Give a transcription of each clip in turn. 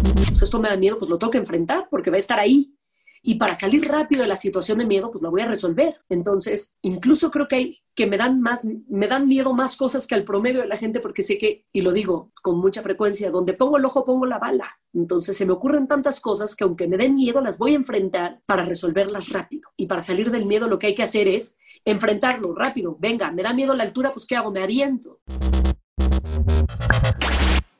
pues esto me da miedo, pues lo tengo que enfrentar porque va a estar ahí. Y para salir rápido de la situación de miedo, pues la voy a resolver. Entonces, incluso creo que que me dan más, me dan miedo más cosas que al promedio de la gente porque sé que, y lo digo con mucha frecuencia, donde pongo el ojo pongo la bala. Entonces se me ocurren tantas cosas que aunque me den miedo, las voy a enfrentar para resolverlas rápido. Y para salir del miedo lo que hay que hacer es enfrentarlo rápido. Venga, me da miedo la altura, pues ¿qué hago? Me aviento.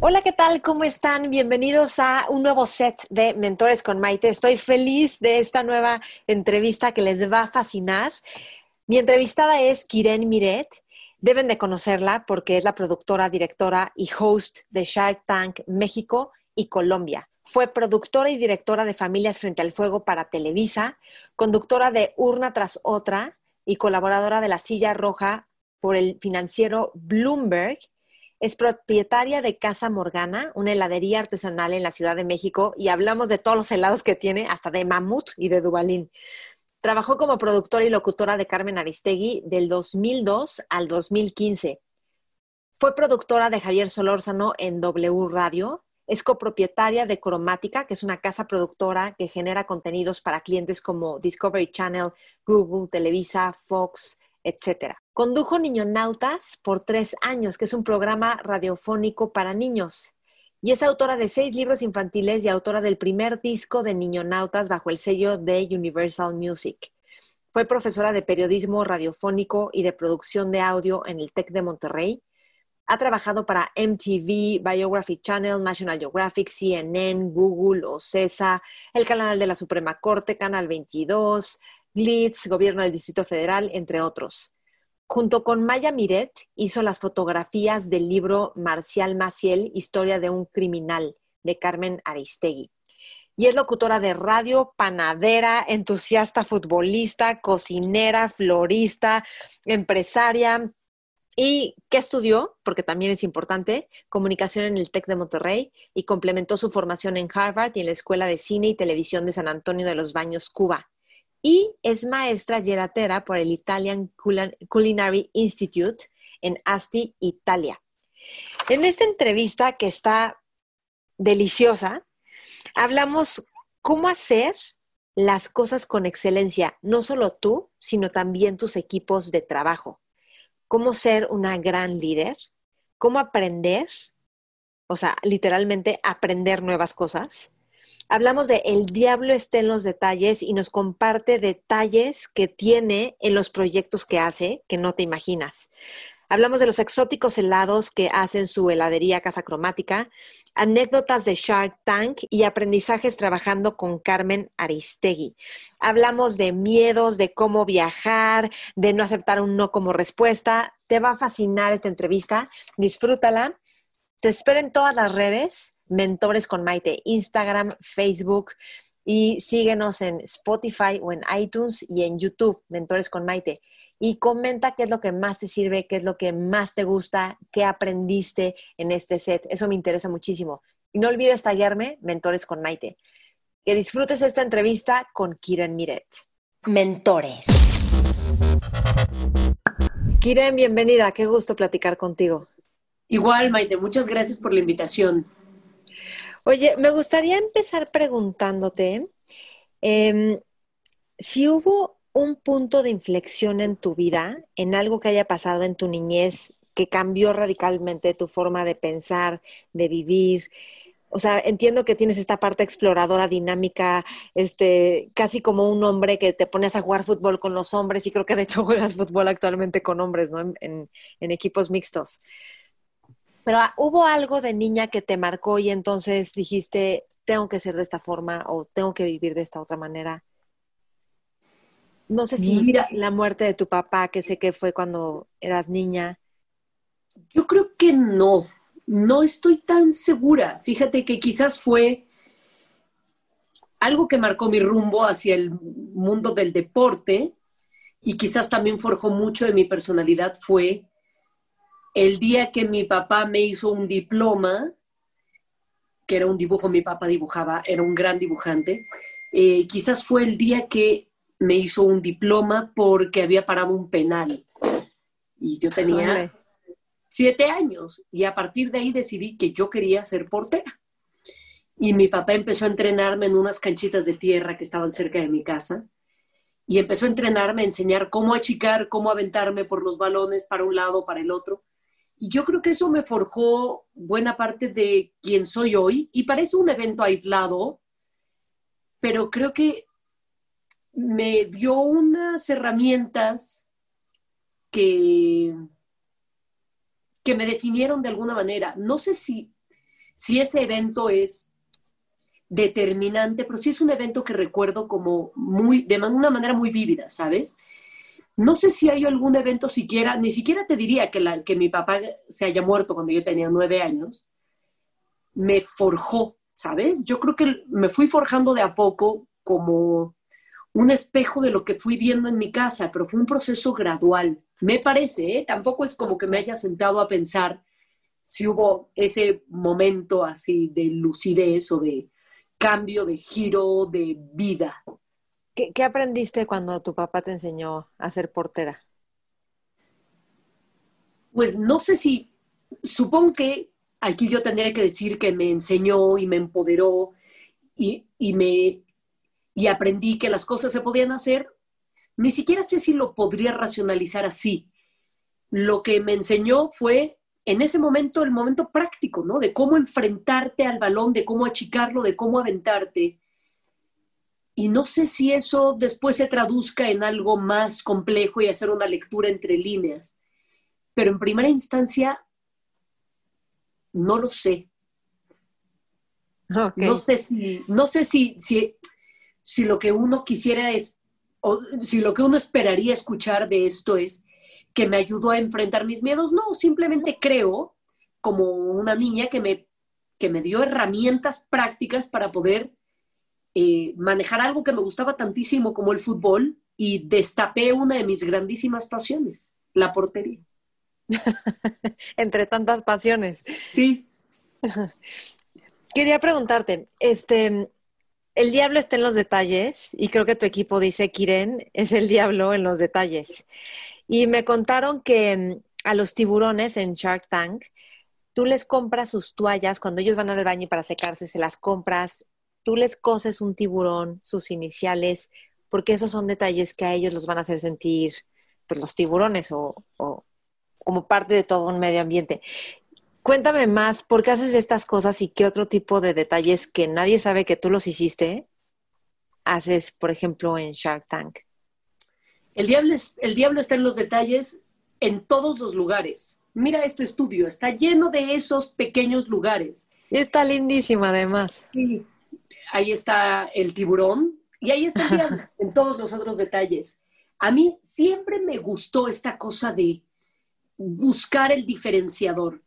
Hola, ¿qué tal? ¿Cómo están? Bienvenidos a un nuevo set de Mentores con Maite. Estoy feliz de esta nueva entrevista que les va a fascinar. Mi entrevistada es Kiren Miret. Deben de conocerla porque es la productora, directora y host de Shark Tank México y Colombia. Fue productora y directora de Familias Frente al Fuego para Televisa, conductora de Urna tras Otra y colaboradora de La Silla Roja por el financiero Bloomberg es propietaria de Casa Morgana, una heladería artesanal en la Ciudad de México, y hablamos de todos los helados que tiene, hasta de Mamut y de Dubalín. Trabajó como productora y locutora de Carmen Aristegui del 2002 al 2015. Fue productora de Javier Solórzano en W Radio. Es copropietaria de Cromática, que es una casa productora que genera contenidos para clientes como Discovery Channel, Google, Televisa, Fox, etc. Condujo Niñonautas por tres años, que es un programa radiofónico para niños. Y es autora de seis libros infantiles y autora del primer disco de Niñonautas bajo el sello de Universal Music. Fue profesora de periodismo radiofónico y de producción de audio en el TEC de Monterrey. Ha trabajado para MTV, Biography Channel, National Geographic, CNN, Google, OCESA, el canal de la Suprema Corte, Canal 22, Glitz, Gobierno del Distrito Federal, entre otros. Junto con Maya Miret hizo las fotografías del libro Marcial Maciel, Historia de un criminal, de Carmen Aristegui. Y es locutora de radio, panadera, entusiasta futbolista, cocinera, florista, empresaria. ¿Y qué estudió? Porque también es importante, comunicación en el TEC de Monterrey y complementó su formación en Harvard y en la Escuela de Cine y Televisión de San Antonio de los Baños, Cuba y es maestra gelatera por el Italian Culinary Institute en Asti, Italia. En esta entrevista que está deliciosa, hablamos cómo hacer las cosas con excelencia, no solo tú, sino también tus equipos de trabajo. Cómo ser una gran líder, cómo aprender, o sea, literalmente aprender nuevas cosas, hablamos de El diablo está en los detalles y nos comparte detalles que tiene en los proyectos que hace que no te imaginas. Hablamos de los exóticos helados que hacen su heladería Casa Cromática, anécdotas de Shark Tank y aprendizajes trabajando con Carmen Aristegui. Hablamos de miedos, de cómo viajar, de no aceptar un no como respuesta. Te va a fascinar esta entrevista. Disfrútala. Te espero en todas las redes Mentores con Maite, Instagram, Facebook y síguenos en Spotify o en iTunes y en YouTube, Mentores con Maite. Y comenta qué es lo que más te sirve, qué es lo que más te gusta, qué aprendiste en este set. Eso me interesa muchísimo. Y no olvides tallarme Mentores con Maite. Que disfrutes esta entrevista con Kiren Miret. Mentores. Kiren, bienvenida. Qué gusto platicar contigo. Igual, Maite, muchas gracias por la invitación. Oye, me gustaría empezar preguntándote em, si hubo un punto de inflexión en tu vida, en algo que haya pasado en tu niñez que cambió radicalmente tu forma de pensar, de vivir. O sea, entiendo que tienes esta parte exploradora, dinámica, este, casi como un hombre que te pones a jugar fútbol con los hombres y creo que de hecho juegas fútbol actualmente con hombres, ¿no? en equipos mixtos. Pero ah, hubo algo de niña que te marcó y entonces dijiste, tengo que ser de esta forma o tengo que vivir de esta otra manera. No sé si la muerte de tu papá, que sé que fue cuando eras niña. Yo creo que no, no estoy tan segura. Fíjate que quizás fue algo que marcó mi rumbo hacia el mundo del deporte y quizás también forjó mucho de mi personalidad fue el día que mi papá me hizo un diploma, que era un dibujo, mi papá dibujaba, era un gran dibujante, eh, quizás fue el día que me hizo un diploma porque había parado un penal. Y yo tenía siete años y a partir de ahí decidí que yo quería ser portera. Y mi papá empezó a entrenarme en unas canchitas de tierra que estaban cerca de mi casa. Y empezó a entrenarme, a enseñar cómo achicar, cómo aventarme por los balones para un lado, para el otro. Y yo creo que eso me forjó buena parte de quien soy hoy. Y parece un evento aislado, pero creo que me dio unas herramientas que, que me definieron de alguna manera. No sé si, si ese evento es determinante, pero sí es un evento que recuerdo como muy, de una manera muy vívida, ¿sabes? No sé si hay algún evento siquiera, ni siquiera te diría que, la, que mi papá se haya muerto cuando yo tenía nueve años, me forjó, ¿sabes? Yo creo que me fui forjando de a poco como un espejo de lo que fui viendo en mi casa, pero fue un proceso gradual. Me parece, ¿eh? tampoco es como que me haya sentado a pensar si hubo ese momento así de lucidez o de cambio, de giro, de vida. ¿Qué, aprendiste cuando tu papá te enseñó a ser portera? Pues no sé si, supongo que aquí yo tendría que decir que me enseñó y me empoderó y, y me y aprendí que las cosas se podían hacer, ni siquiera sé si lo podría racionalizar así. Lo que me enseñó fue en ese momento el momento práctico, ¿no? De cómo enfrentarte al balón, de cómo achicarlo, de cómo aventarte. Y no sé si eso después se traduzca en algo más complejo y hacer una lectura entre líneas. Pero en primera instancia, no lo sé. No sé si, no sé si, si, si lo que uno quisiera es, o si lo que uno esperaría escuchar de esto es que me ayudó a enfrentar mis miedos, no, simplemente creo como una niña que me, que me dio herramientas prácticas para poder eh, manejar algo que me gustaba tantísimo como el fútbol y destapé una de mis grandísimas pasiones, la portería. Entre tantas pasiones. Sí. Quería preguntarte, este, el diablo está en los detalles y creo que tu equipo dice Kiren es el diablo en los detalles. Y me contaron que mm, a los tiburones en Shark Tank, tú les compras sus toallas cuando ellos van al baño para secarse, se las compras, tú les coses un tiburón, sus iniciales, porque esos son detalles que a ellos los van a hacer sentir pues, los tiburones o, o como parte de todo un medio ambiente. Cuéntame más, ¿por qué haces estas cosas y qué otro tipo de detalles que nadie sabe que tú los hiciste haces, por ejemplo, en Shark Tank? El diablo, el diablo está en los detalles en todos los lugares. Mira este estudio, está lleno de esos pequeños lugares. Y está lindísimo además. Sí, ahí está el tiburón y ahí está el diablo en todos los otros detalles. A mí siempre me gustó esta cosa de buscar el diferenciador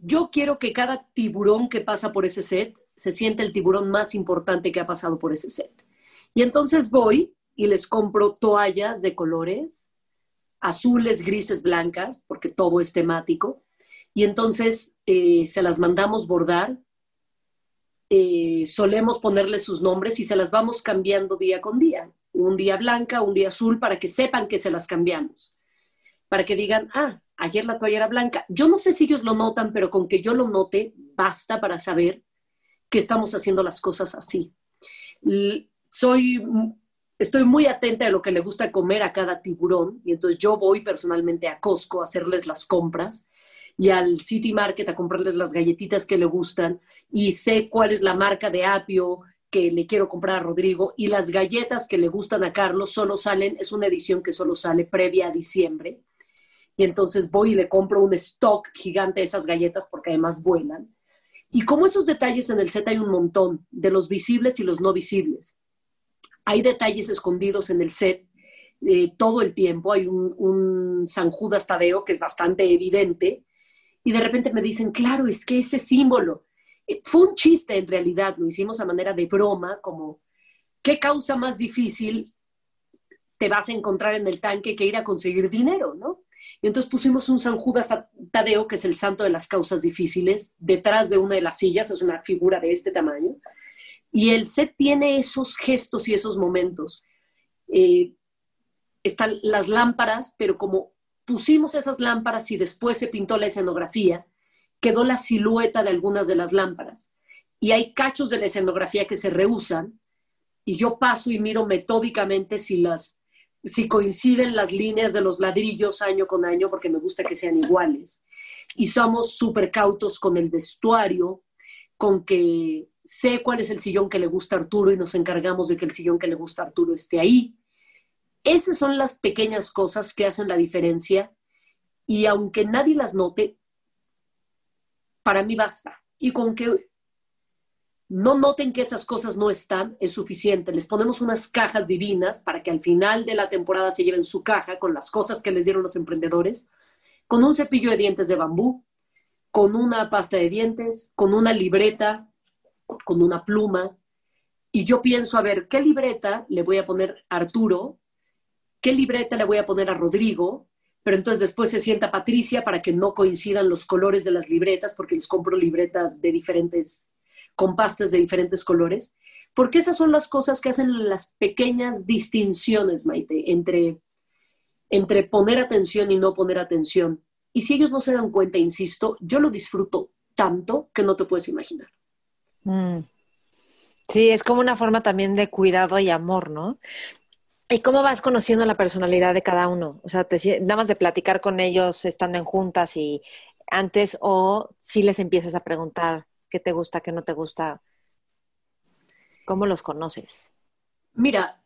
yo quiero que cada tiburón que pasa por ese set se sienta el tiburón más importante que ha pasado por ese set. Y entonces voy y les compro toallas de colores, azules, grises, blancas, porque todo es temático. Y entonces eh, se las mandamos bordar, eh, solemos ponerles sus nombres y se las vamos cambiando día con día. Un día blanca, un día azul, para que sepan que se las cambiamos. Para que digan, ah, ayer la toalla era blanca. Yo no sé si ellos lo notan, pero con que yo lo note, basta para saber que estamos haciendo las cosas así. Soy, estoy muy atenta de lo que le gusta comer a cada tiburón y entonces yo voy personalmente a Costco a hacerles las compras y al City Market a comprarles las galletitas que le gustan y sé cuál es la marca de apio que le quiero comprar a Rodrigo y las galletas que le gustan a Carlos solo salen, es una edición que solo sale previa a diciembre y entonces voy y le compro un stock gigante de esas galletas porque además vuelan. Y como esos detalles en el set hay un montón, de los visibles y los no visibles. Hay detalles escondidos en el set eh, todo el tiempo. Hay un, un San Judas Tadeo que es bastante evidente. Y de repente me dicen, claro, es que ese símbolo. eh, fue un chiste en realidad, lo hicimos a manera de broma, como, ¿qué causa más difícil te vas a encontrar en el tanque que ir a conseguir dinero, ¿no? Y entonces pusimos un San Judas Tadeo, que es el santo de las causas difíciles, detrás de una de las sillas, es una figura de este tamaño. Y el set tiene esos gestos y esos momentos. Eh, están las lámparas, pero como pusimos esas lámparas y después se pintó la escenografía, quedó la silueta de algunas de las lámparas. Y hay cachos de la escenografía que se rehusan y yo paso y miro metódicamente si las si coinciden las líneas de los ladrillos año con año, porque me gusta que sean iguales. Y somos súper cautos con el vestuario, con que sé cuál es el sillón que le gusta a Arturo y nos encargamos de que el sillón que le gusta a Arturo esté ahí. Esas son las pequeñas cosas que hacen la diferencia y aunque nadie las note, para mí basta. Y con que no noten que esas cosas no están, es suficiente. Les ponemos unas cajas divinas para que al final de la temporada se lleven su caja con las cosas que les dieron los emprendedores, con un cepillo de dientes de bambú, con una pasta de dientes, con una libreta, con una pluma. Y yo pienso, a ver, ¿qué libreta le voy a poner a Arturo qué libreta le voy a poner a Rodrigo, pero entonces después se sienta Patricia para que no coincidan los colores de las libretas, porque les compro libretas de diferentes, con pastas de diferentes colores, porque esas son las cosas que hacen las pequeñas distinciones, Maite, entre, entre poner atención y no poner atención. Y si ellos no se dan cuenta, insisto, yo lo disfruto tanto que no te puedes imaginar. Mm. Sí, es como una forma también de cuidado y amor, ¿no? ¿Y cómo vas conociendo la personalidad de cada uno? O sea, te, nada más de platicar con ellos estando en juntas y antes o si les empiezas a preguntar qué te gusta, qué no te gusta. ¿Cómo los conoces? Mira,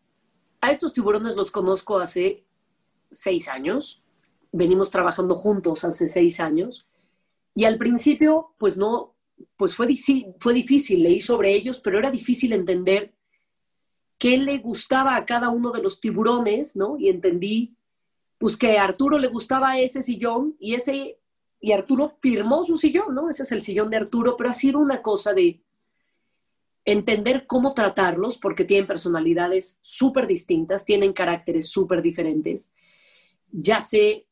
a estos tiburones los conozco hace seis años. Venimos trabajando juntos hace seis años. Y al principio, pues no, pues fue, fue difícil, leí sobre ellos, pero era difícil entender qué le gustaba a cada uno de los tiburones, ¿no? Y entendí, pues que a Arturo le gustaba ese sillón y ese, y Arturo firmó su sillón, ¿no? Ese es el sillón de Arturo, pero ha sido una cosa de entender cómo tratarlos, porque tienen personalidades súper distintas, tienen caracteres súper diferentes. Ya sé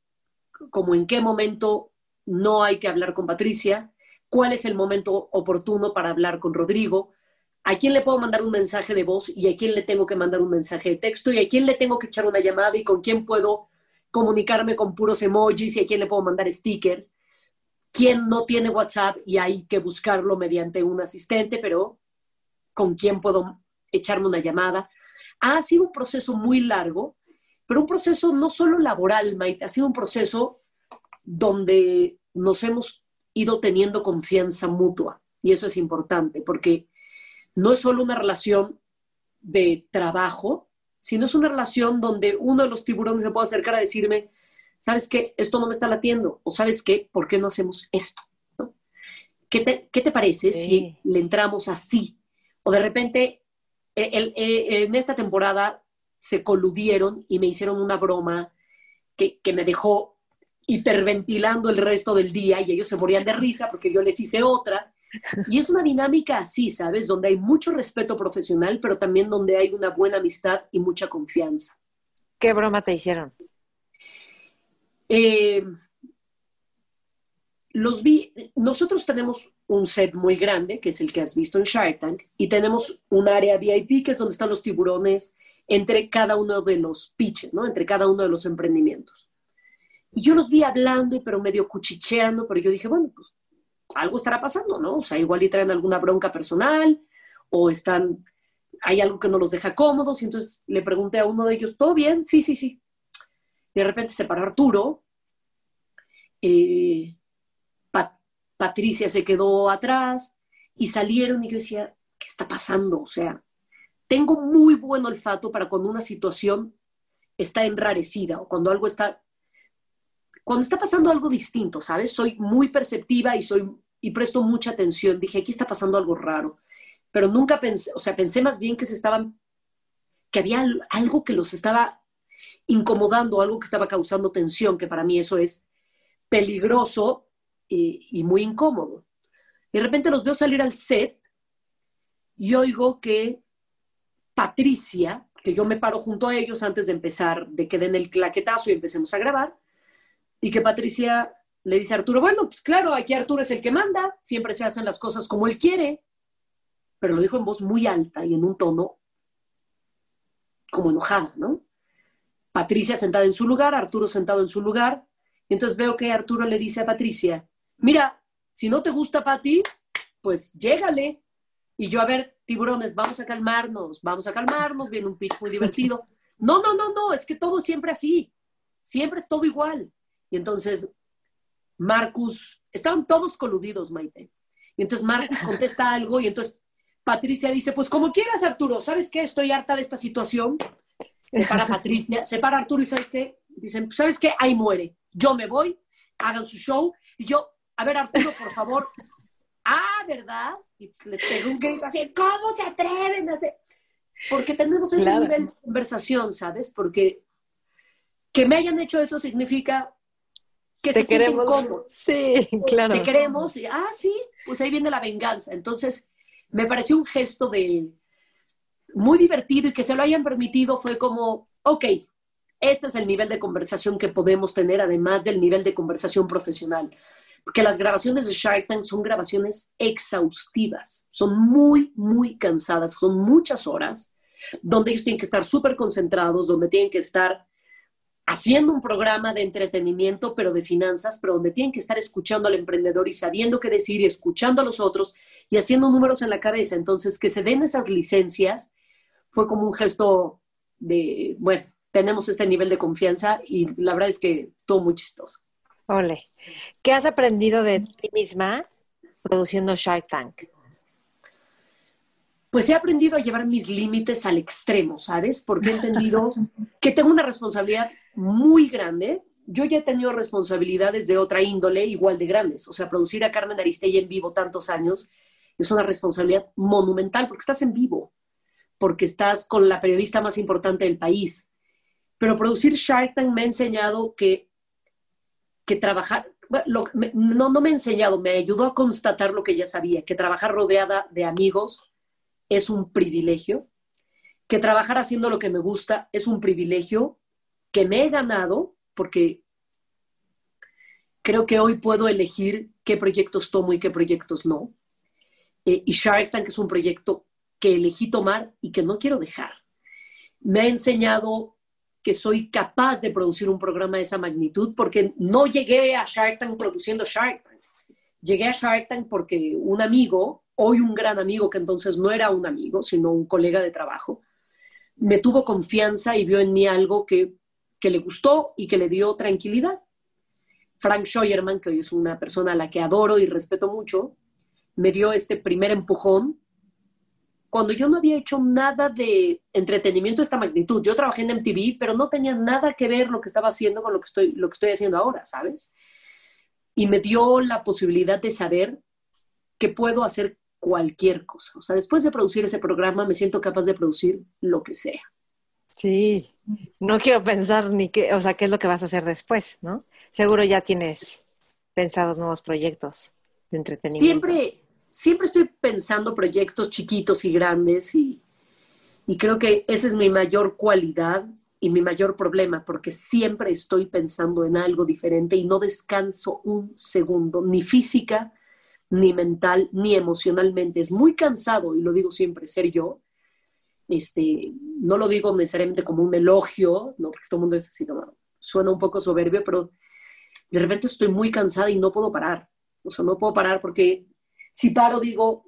como en qué momento no hay que hablar con Patricia, cuál es el momento oportuno para hablar con Rodrigo, a quién le puedo mandar un mensaje de voz y a quién le tengo que mandar un mensaje de texto y a quién le tengo que echar una llamada y con quién puedo comunicarme con puros emojis y a quién le puedo mandar stickers. Quién no tiene WhatsApp y hay que buscarlo mediante un asistente, pero con quién puedo echarme una llamada. Ha sido un proceso muy largo, pero un proceso no solo laboral, Maite, ha sido un proceso donde nos hemos ido teniendo confianza mutua. Y eso es importante, porque no es solo una relación de trabajo, sino es una relación donde uno de los tiburones se puede acercar a decirme, ¿sabes qué? Esto no me está latiendo. O ¿sabes qué? ¿Por qué no hacemos esto? ¿Qué, te, parece si le entramos así? O de repente, e, e, en esta temporada se coludieron y me hicieron una broma que, que me dejó hiperventilando el resto del día y ellos se morían de risa porque yo les hice otra y es una dinámica así, ¿sabes? Donde hay mucho respeto profesional, pero también donde hay una buena amistad y mucha confianza. ¿Qué broma te hicieron? Eh, los vi, nosotros tenemos un set muy grande, que es el que has visto en Shark Tank, y tenemos un área VIP, que es donde están los tiburones entre cada uno de los pitches, ¿no? Entre cada uno de los emprendimientos. Y yo los vi hablando, pero medio cuchicheando, pero yo dije, bueno, pues algo estará pasando, ¿no? O sea, igual y traen alguna bronca personal o están, hay algo que no los deja cómodos y entonces le pregunté a uno de ellos, ¿todo bien? Sí, sí, sí. de repente se paró Arturo, eh, Patricia se quedó atrás y salieron y yo decía, ¿qué está pasando? O sea, tengo muy buen olfato para cuando una situación está enrarecida o cuando algo está cuando está pasando algo distinto, ¿sabes? Soy muy perceptiva y soy y presto mucha atención. Dije, aquí está pasando algo raro. Pero nunca pensé, o sea, pensé más bien que se estaban, que había algo que los estaba incomodando, algo que estaba causando tensión, que para mí eso es peligroso y, muy incómodo. Y de repente los veo salir al set y oigo que Patricia, que yo me paro junto a ellos antes de empezar, de que den el claquetazo y empecemos a grabar, y que Patricia le dice Arturo, bueno, pues claro, aquí Arturo es el que manda, siempre se hacen las cosas como él quiere, pero lo dijo en voz muy alta y en un tono como enojada, ¿no? Patricia sentada en su lugar, Arturo sentado en su lugar, y entonces veo que Arturo le dice a Patricia, mira, si no te gusta para ti, pues llégale. Y yo, a ver, tiburones, vamos a calmarnos, vamos a calmarnos, viene un pitch muy divertido. No, no, no, no, es que todo siempre así, siempre es todo igual. Y entonces Marcus, estaban todos coludidos, Maite. Y entonces Marcus contesta algo y entonces Patricia dice, pues como quieras, Arturo, ¿sabes qué? Estoy harta de esta situación. Se para Patricia, se para Arturo y ¿sabes qué? Dicen, ¿sabes qué? Ahí muere. Yo me voy, hagan su show. Y yo, a ver, Arturo, por favor. ah, ¿verdad? Y les pego un grito así, ¿cómo se atreven a hacer? Porque tenemos ese nivel de conversación, ¿sabes? Porque que me hayan hecho eso significa que te se queremos. Sí, claro. Te queremos. Y, ah, sí, pues ahí viene la venganza. Entonces, me pareció un gesto de muy divertido y que se lo hayan permitido fue como, ok, este es el nivel de conversación que podemos tener, además del nivel de conversación profesional. Que las grabaciones de Shark Tank son grabaciones exhaustivas, son muy, muy cansadas, son muchas horas, donde ellos tienen que estar súper concentrados, donde tienen que estar haciendo un programa de entretenimiento, pero de finanzas, pero donde tienen que estar escuchando al emprendedor y sabiendo qué decir y escuchando a los otros y haciendo números en la cabeza. Entonces, que se den esas licencias fue como un gesto de, bueno, tenemos este nivel de confianza y la verdad es que estuvo muy chistoso. Ole. ¿Qué has aprendido de ti misma produciendo Shark Tank? pues he aprendido a llevar mis límites al extremo, ¿sabes? Porque he entendido que tengo una responsabilidad muy grande. Yo ya he tenido responsabilidades de otra índole igual de grandes. O sea, producir a Carmen Aristegui en vivo tantos años es una responsabilidad monumental porque estás en vivo, porque estás con la periodista más importante del país. Pero producir Shark Tank me ha enseñado que, que trabajar, no, no me ha enseñado, me ayudó a constatar lo que ya sabía, que trabajar rodeada de amigos es un privilegio, que trabajar haciendo lo que me gusta es un privilegio que me he ganado porque creo que hoy puedo elegir qué proyectos tomo y qué proyectos no. Eh, y Shark Tank es un proyecto que elegí tomar y que no quiero dejar. Me ha enseñado que soy capaz de producir un programa de esa magnitud porque no llegué a Shark Tank produciendo Shark Tank. Llegué a Shark Tank porque un amigo hoy un gran amigo que entonces no era un amigo, sino un colega de trabajo, me tuvo confianza y vio en mí algo que, le gustó y que le dio tranquilidad. Frank Scheuerman, que hoy es una persona a la que adoro y respeto mucho, me dio este primer empujón cuando yo no había hecho nada de entretenimiento de esta magnitud. Yo trabajé en MTV, pero no tenía nada que ver lo que estaba haciendo con lo que estoy, lo que estoy haciendo ahora, ¿sabes? Y me dio la posibilidad de saber que puedo hacer cualquier cosa. O sea, después de producir ese programa me siento capaz de producir lo que sea. Sí, no quiero pensar ni qué, o sea, qué es lo que vas a hacer después, ¿no? Seguro ya tienes pensados nuevos proyectos de entretenimiento. Siempre, siempre estoy pensando proyectos chiquitos y grandes y, y creo que esa es mi mayor cualidad y mi mayor problema, porque siempre estoy pensando en algo diferente y no descanso un segundo, ni física, ni mental, ni emocionalmente. Es muy cansado, y lo digo siempre, ser yo. Este, no lo digo necesariamente como un elogio, ¿no? porque todo el mundo es así, suena un poco soberbio, pero de repente estoy muy cansada y no puedo parar. O sea, no puedo parar porque si paro digo,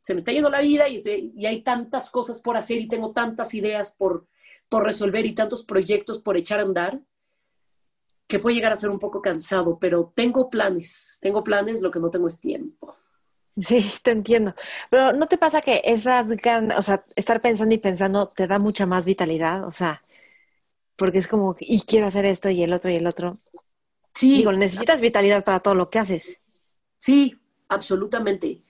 se me está yendo la vida y, estoy, y hay tantas cosas por hacer y tengo tantas ideas por, por resolver y tantos proyectos por echar a andar que puede llegar a ser un poco cansado, pero tengo planes, tengo planes, lo que no tengo es tiempo. Sí, te entiendo. Pero ¿no te pasa que esas ganas, o sea, estar pensando y pensando te da mucha más vitalidad? O sea, porque es como, y quiero hacer esto y el otro y el otro. Sí. Digo, necesitas vitalidad para todo lo que haces. Sí, absolutamente.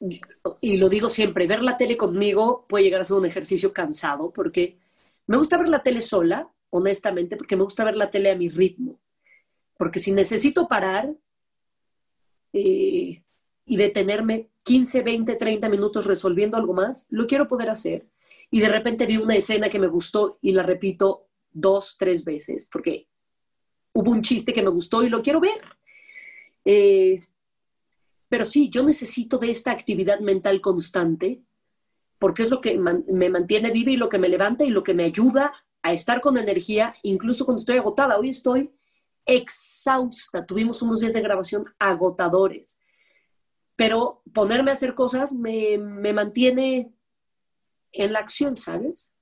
Y, y lo digo siempre, ver la tele conmigo puede llegar a ser un ejercicio cansado porque me gusta ver la tele sola, honestamente, porque me gusta ver la tele a mi ritmo. Porque si necesito parar, eh, y detenerme 15, 20, 30 minutos resolviendo algo más, lo quiero poder hacer. Y de repente vi una escena que me gustó y la repito dos, tres veces, porque hubo un chiste que me gustó y lo quiero ver. Eh, pero sí, yo necesito de esta actividad mental constante, porque es lo que me mantiene viva y lo que me levanta y lo que me ayuda a estar con energía, incluso cuando estoy agotada. Hoy estoy exhausta. Tuvimos unos días de grabación agotadores. Pero ponerme a hacer cosas me, mantiene en la acción, ¿sabes?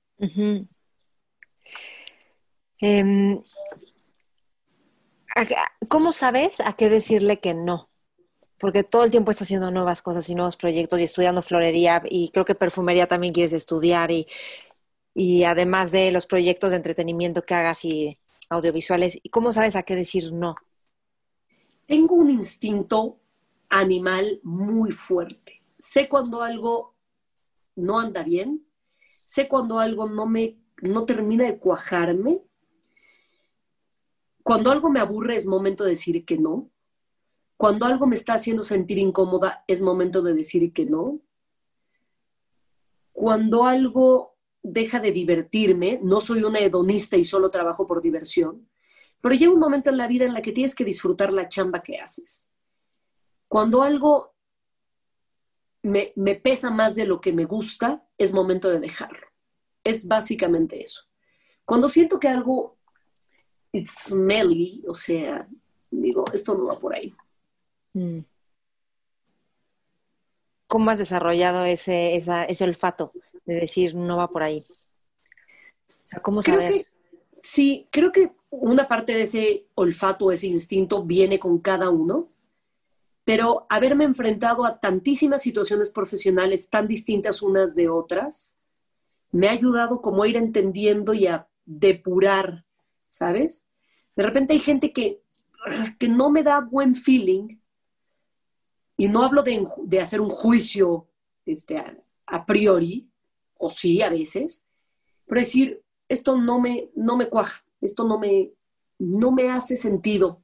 Em, ¿Cómo sabes a qué decirle que no? Porque todo el tiempo estás haciendo nuevas cosas y nuevos proyectos y estudiando florería y creo que perfumería también quieres estudiar y, y además de los proyectos de entretenimiento que hagas y audiovisuales. ¿Y cómo sabes a qué decir no? Tengo un instinto animal muy fuerte. Sé cuando algo no anda bien, sé cuando algo no me no termina de cuajarme. Cuando algo me aburre es momento de decir que no. Cuando algo me está haciendo sentir incómoda es momento de decir que no. Cuando algo deja de divertirme, no soy una hedonista y solo trabajo por diversión, pero llega un momento en la vida en la que tienes que disfrutar la chamba que haces. Cuando algo me, pesa más de lo que me gusta, es momento de dejarlo. Es básicamente eso. Cuando siento que algo it's smelly, o sea, digo, esto no va por ahí. Mm. ¿Cómo has desarrollado ese, ese olfato? De decir no va por ahí? O sea, ¿cómo saber? sí, creo que una parte de ese olfato, ese instinto viene con cada uno, pero haberme enfrentado a tantísimas situaciones profesionales tan distintas unas de otras, me ha ayudado como a ir entendiendo y a depurar, ¿sabes? De repente hay gente que, que no me da buen feeling, y no hablo de, de hacer un juicio este, a priori, o sí a veces, pero decir, esto no me, no me cuaja, esto no me, no me hace sentido,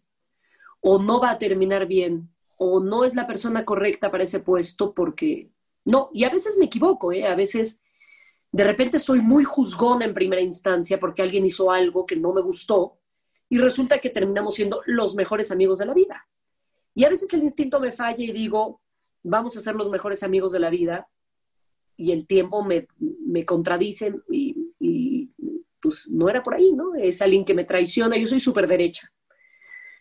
o no va a terminar bien, o no es la persona correcta para ese puesto porque no, y a veces me equivoco, ¿eh? a veces de repente soy muy juzgona en primera instancia porque alguien hizo algo que no me gustó y resulta que terminamos siendo los mejores amigos de la vida. Y a veces el instinto me falla y digo, vamos a ser los mejores amigos de la vida y el tiempo me, me contradice y, pues no era por ahí, ¿no? Es alguien que me traiciona, yo soy súper derecha.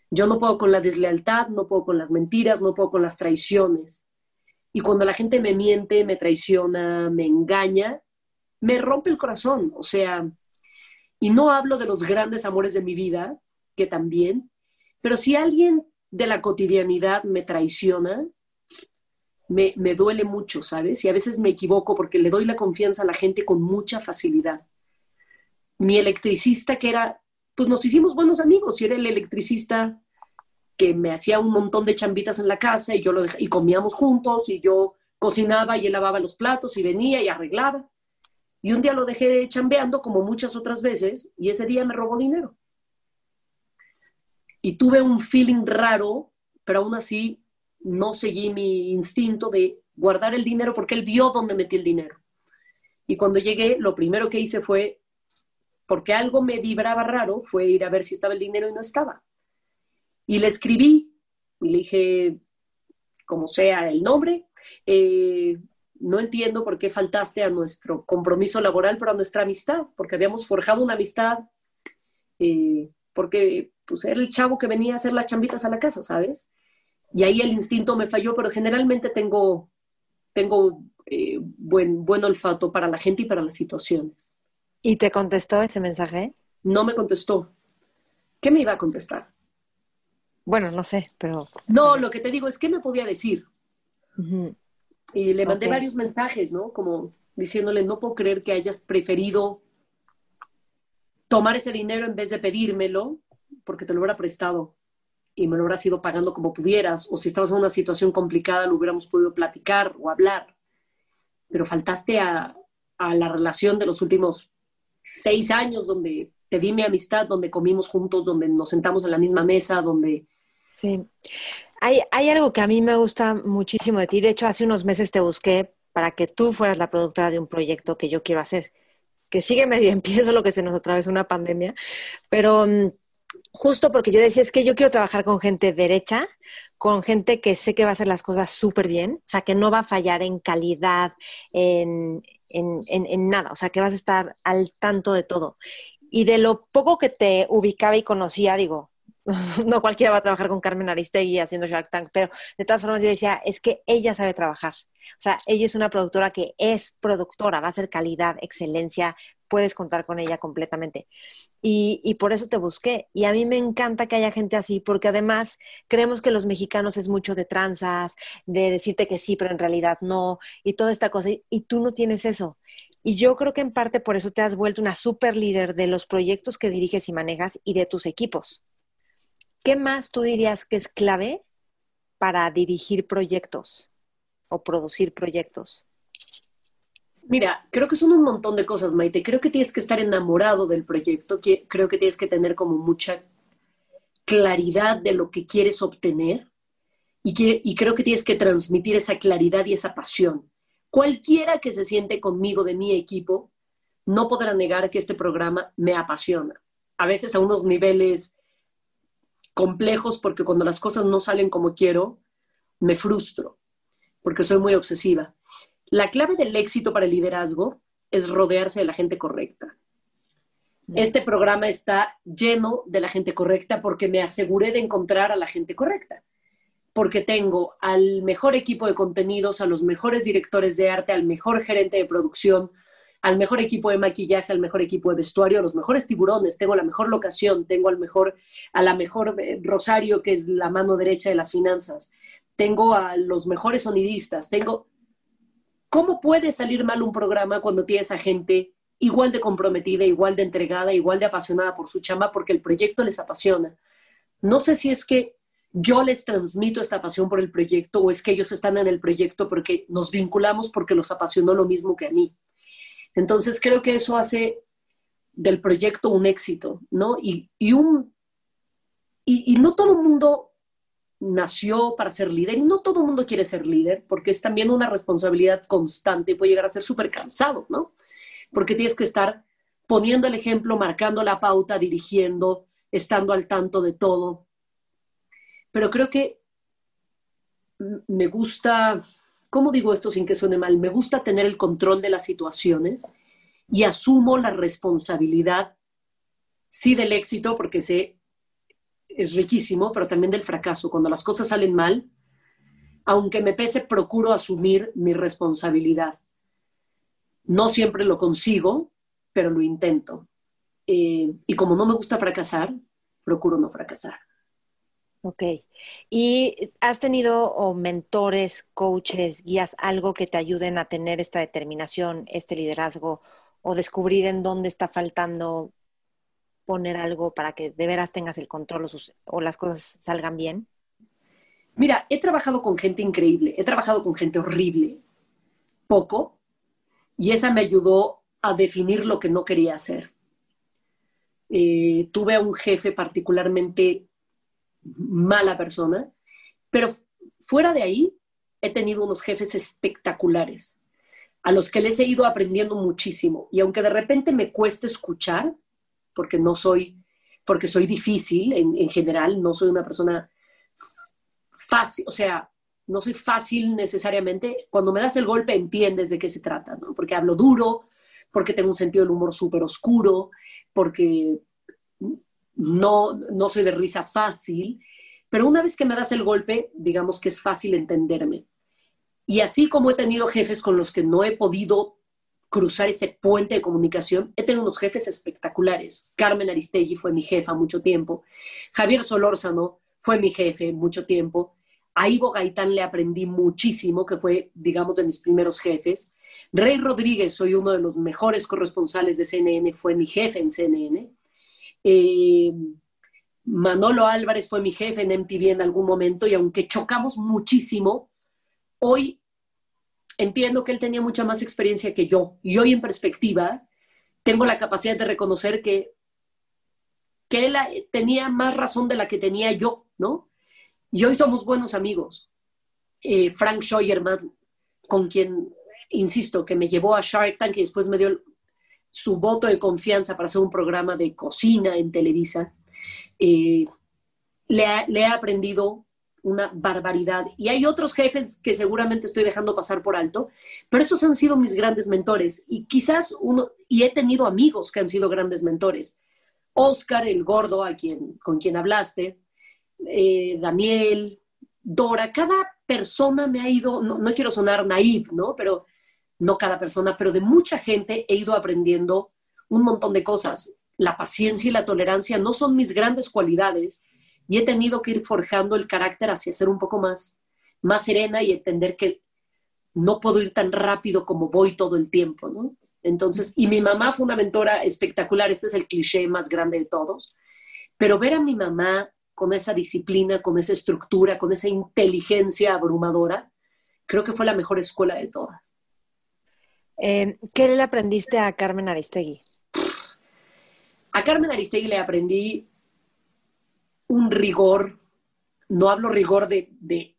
Yo no puedo con la deslealtad, no puedo con las mentiras, no puedo con las traiciones. Y cuando la gente me miente, me traiciona, me engaña, me rompe el corazón. O sea, y no hablo de los grandes amores de mi vida, que también, pero si alguien de la cotidianidad me traiciona, me, duele mucho, ¿sabes? Y a veces me equivoco porque le doy la confianza a la gente con mucha facilidad. Mi electricista, que era, pues nos hicimos buenos amigos, y era el electricista que me hacía un montón de chambitas en la casa y yo lo y comíamos juntos y yo cocinaba y él lavaba los platos y venía y arreglaba. Y un día lo dejé chambeando como muchas otras veces y ese día me robó dinero. Y tuve un feeling raro, pero aún así no seguí mi instinto de guardar el dinero porque él vio dónde metí el dinero. Y cuando llegué, lo primero que hice fue, porque algo me vibraba raro, fue ir a ver si estaba el dinero y no estaba. Y le escribí le dije, como sea el nombre, eh, no entiendo por qué faltaste a nuestro compromiso laboral, pero a nuestra amistad, porque habíamos forjado una amistad, eh, porque pues, era el chavo que venía a hacer las chambitas a la casa, ¿sabes? Y ahí el instinto me falló, pero generalmente tengo, tengo eh, buen, buen olfato para la gente y para las situaciones. ¿Y te contestó ese mensaje? No me contestó. ¿Qué me iba a contestar? Bueno, no sé, pero... No, lo que te digo es, ¿qué me podía decir? Y le mandé varios mensajes, ¿no? Como diciéndole, no puedo creer que hayas preferido tomar ese dinero en vez de pedírmelo, porque te lo hubiera prestado y me lo hubieras ido pagando como pudieras, o si estabas en una situación complicada lo hubiéramos podido platicar o hablar, pero faltaste a, a la relación de los últimos seis años donde te di mi amistad, donde comimos juntos, donde nos sentamos en la misma mesa, donde... Sí. Hay, hay algo que a mí me gusta muchísimo de ti. De hecho, hace unos meses te busqué para que tú fueras la productora de un proyecto que yo quiero hacer, que sigue medio en pie, lo que se nos atravesó una pandemia, pero mm, justo porque yo decía, es que yo quiero trabajar con gente derecha, con gente que sé que va a hacer las cosas súper bien, o sea, que no va a fallar en calidad, en, en, en, nada, o sea, que vas a estar al tanto de todo. Y de lo poco que te ubicaba y conocía, digo, no cualquiera va a trabajar con Carmen Aristegui haciendo Shark Tank, pero de todas formas yo decía, es que ella sabe trabajar. O sea, ella es una productora que es productora, va a ser calidad, excelencia, puedes contar con ella completamente. Y, y, por eso te busqué. Y a mí me encanta que haya gente así, porque además creemos que los mexicanos es mucho de tranzas, de decirte que sí, pero en realidad no, y toda esta cosa. Y, tú no tienes eso. Y yo creo que en parte por eso te has vuelto una super líder de los proyectos que diriges y manejas y de tus equipos. ¿Qué más tú dirías que es clave para dirigir proyectos o producir proyectos? Mira, creo que son un montón de cosas, Maite. Creo que tienes que estar enamorado del proyecto, creo que tienes que tener como mucha claridad de lo que quieres obtener y, creo que tienes que transmitir esa claridad y esa pasión. Cualquiera que se siente conmigo de mi equipo no podrá negar que este programa me apasiona. A veces a unos niveles complejos porque cuando las cosas no salen como quiero, me frustro porque soy muy obsesiva. La clave del éxito para el liderazgo es rodearse de la gente correcta. Este programa está lleno de la gente correcta porque me aseguré de encontrar a la gente correcta. Porque tengo al mejor equipo de contenidos, a los mejores directores de arte, al mejor gerente de producción, al mejor equipo de maquillaje, al mejor equipo de vestuario, a los mejores tiburones, tengo la mejor locación, tengo al mejor, a la mejor eh, Rosario, que es la mano derecha de las finanzas, tengo a los mejores sonidistas, tengo ¿Cómo puede salir mal un programa cuando tienes a gente igual de comprometida, igual de entregada, igual de apasionada por su chamba porque el proyecto les apasiona? No sé si es que yo les transmito esta pasión por el proyecto o es que ellos están en el proyecto porque nos vinculamos porque los apasionó lo mismo que a mí. Entonces creo que eso hace del proyecto un éxito, ¿no? Y, un, y, y no todo el mundo nació para ser líder y no todo el mundo quiere ser líder porque es también una responsabilidad constante y puede llegar a ser súper cansado, ¿no? Porque tienes que estar poniendo el ejemplo, marcando la pauta, dirigiendo, estando al tanto de todo. Pero creo que me gusta, ¿cómo digo esto sin que suene mal? Me gusta tener el control de las situaciones y asumo la responsabilidad, sí del éxito, porque sé es riquísimo, pero también del fracaso. Cuando las cosas salen mal, aunque me pese, procuro asumir mi responsabilidad. No siempre lo consigo, pero lo intento. Eh, y como no me gusta fracasar, procuro no fracasar. Ok. ¿Y has tenido mentores, coaches, guías, algo que te ayuden a tener esta determinación, este liderazgo o descubrir en dónde está faltando poner algo para que de veras tengas el control o, las cosas salgan bien? Mira, he trabajado con gente increíble, he trabajado con gente horrible, poco, y esa me ayudó a definir lo que no quería hacer. Eh, tuve a un jefe particularmente mala persona, pero fuera de ahí he tenido unos jefes espectaculares, a los que les he ido aprendiendo muchísimo. Y aunque de repente me cueste escuchar, porque no soy, porque soy difícil en, general, no soy una persona fácil, o sea, no soy fácil necesariamente. Cuando me das el golpe entiendes de qué se trata, ¿no? Porque hablo duro, porque tengo un sentido del humor súper oscuro, porque no, no soy de risa fácil, pero una vez que me das el golpe, digamos que es fácil entenderme. Y así como he tenido jefes con los que no he podido cruzar ese puente de comunicación. He tenido unos jefes espectaculares. Carmen Aristegui fue mi jefa mucho tiempo. Javier Solórzano fue mi jefe mucho tiempo. A Ivo Gaitán le aprendí muchísimo, que fue, digamos, de mis primeros jefes. Rey Rodríguez, soy uno de los mejores corresponsales de CNN, fue mi jefe en CNN. Eh, Manolo Álvarez fue mi jefe en MTV en algún momento y aunque chocamos muchísimo, hoy entiendo que él tenía mucha más experiencia que yo. Y hoy en perspectiva, tengo la capacidad de reconocer que, que él tenía más razón de la que tenía yo, ¿no? Y hoy somos buenos amigos. Eh, Frank Scheuerman, con quien, insisto, que me llevó a Shark Tank y después me dio su voto de confianza para hacer un programa de cocina en Televisa, eh, le, le he aprendido una barbaridad. Y hay otros jefes que seguramente estoy dejando pasar por alto, pero esos han sido mis grandes mentores. Y quizás uno, y he tenido amigos que han sido grandes mentores. Oscar, el gordo, a quien, con quien hablaste, eh, Daniel, Dora, cada persona me ha ido, no, no quiero sonar naive, ¿no? Pero no cada persona, pero de mucha gente he ido aprendiendo un montón de cosas. La paciencia y la tolerancia no son mis grandes cualidades, y he tenido que ir forjando el carácter hacia ser un poco más, más serena y entender que no puedo ir tan rápido como voy todo el tiempo, ¿no? Entonces, y mi mamá fue una mentora espectacular, este es el cliché más grande de todos, pero ver a mi mamá con esa disciplina, con esa estructura, con esa inteligencia abrumadora, creo que fue la mejor escuela de todas. Eh, ¿Qué le aprendiste a Carmen Aristegui? A Carmen Aristegui le aprendí un rigor, no hablo rigor de,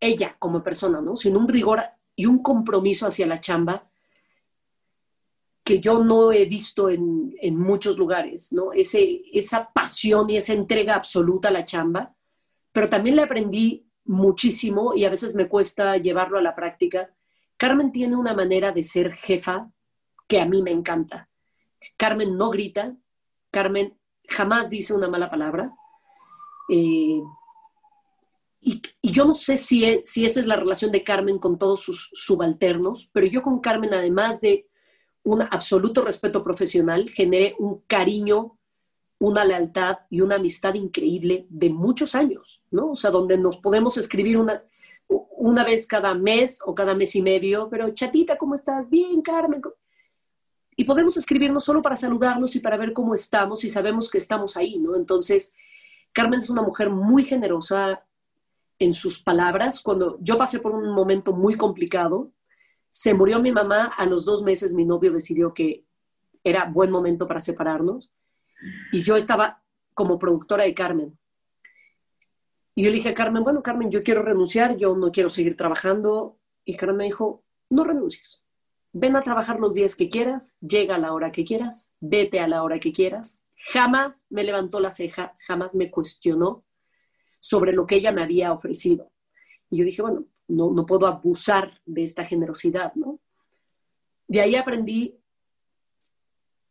ella como persona, ¿no? sino un rigor y un compromiso hacia la chamba que yo no he visto en, muchos lugares, ¿no? Ese, esa pasión y esa entrega absoluta a la chamba, pero también le aprendí muchísimo y a veces me cuesta llevarlo a la práctica. Carmen tiene una manera de ser jefa que a mí me encanta. Carmen no grita, Carmen jamás dice una mala palabra, eh, y, yo no sé si, e, si esa es la relación de Carmen con todos sus subalternos, pero yo con Carmen, además de un absoluto respeto profesional, generé un cariño, una lealtad y una amistad increíble de muchos años, ¿no? O sea, donde nos podemos escribir una, una vez cada mes o cada mes y medio, pero chatita, ¿cómo estás? Bien, Carmen. Y podemos escribirnos solo para saludarnos y para ver cómo estamos y sabemos que estamos ahí, ¿no? Entonces, Carmen es una mujer muy generosa en sus palabras. Cuando yo pasé por un momento muy complicado, se murió mi mamá, a los dos meses mi novio decidió que era buen momento para separarnos y yo estaba como productora de Carmen. Y yo le dije a Carmen, bueno, Carmen, yo quiero renunciar, yo no quiero seguir trabajando. Y Carmen me dijo, no renuncies. Ven a trabajar los días que quieras, llega a la hora que quieras, vete a la hora que quieras, jamás me levantó la ceja, jamás me cuestionó sobre lo que ella me había ofrecido. Y yo dije, bueno, no, no puedo abusar de esta generosidad, ¿no? De ahí aprendí